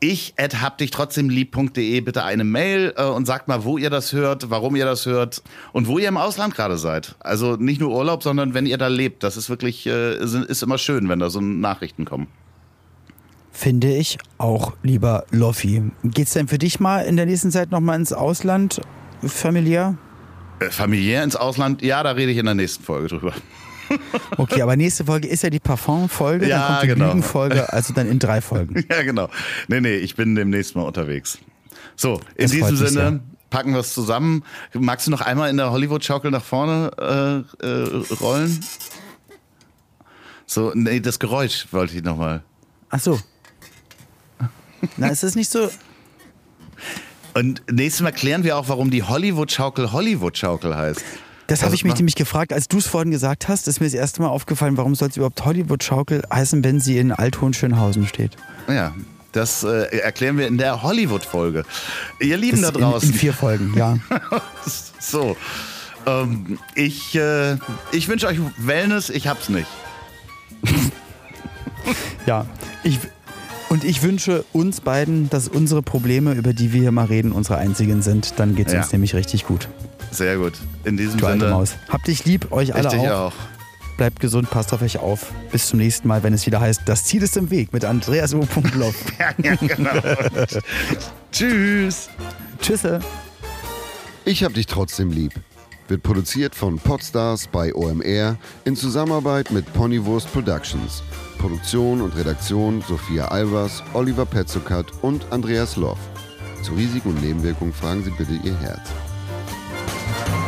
ich at hab dich trotzdem lieb.de bitte eine Mail äh, und sagt mal, wo ihr das hört, warum ihr das hört und wo ihr im Ausland gerade seid. Also nicht nur Urlaub, sondern wenn ihr da lebt. Das ist wirklich, äh, ist immer schön, wenn da so Nachrichten kommen. Finde ich auch, lieber Loffi. Geht's denn für dich mal in der nächsten Zeit nochmal ins Ausland, familiär? Äh, familiär ins Ausland, ja, da rede ich in der nächsten Folge drüber. Okay, aber nächste Folge ist ja die Parfum-Folge, Ja, dann kommt die genau. Lügen-Folge, also dann in drei Folgen. Ja, genau. Nee, nee, ich bin demnächst mal unterwegs. So, in Das diesem Sinne sehr. packen wir es zusammen. Magst du noch einmal in der Hollywood-Schaukel nach vorne äh, äh, rollen? So, nee, das Geräusch wollte ich nochmal. Ach so. Na, ist es nicht so? Und nächstes Mal klären wir auch, warum die Hollywood-Schaukel Hollywood-Schaukel heißt. Das habe Also ich mich nämlich gefragt, als du es vorhin gesagt hast, ist mir das erste Mal aufgefallen, warum soll es überhaupt Hollywood-Schaukel heißen, wenn sie in Althohenschönhausen steht? Ja, das äh, erklären wir in der Hollywood-Folge. Ihr Lieben Das da in, draußen. in vier Folgen, ja. So, ähm, ich, äh, ich wünsche euch Wellness, ich hab's nicht. ja. Ich, und ich wünsche uns beiden, dass unsere Probleme, über die wir hier mal reden, unsere einzigen sind. Dann geht es Ja. uns nämlich richtig gut. Sehr gut. In diesem Du alte Sinne. Maus. Habt dich lieb, euch alle Richtig auch. auch. Bleibt gesund, passt auf euch auf. Bis zum nächsten Mal, wenn es wieder heißt, das Ziel ist im Weg mit Andreas O. Ja, genau. Tschüss. Tschüsse. Ich hab dich trotzdem lieb. Wird produziert von Podstars bei OMR in Zusammenarbeit mit Ponywurst Productions. Produktion und Redaktion Sophia Albers, Oliver Petzokat und Andreas Loff. Zu Risiken und Nebenwirkungen fragen Sie bitte Ihr Herz. Thank you.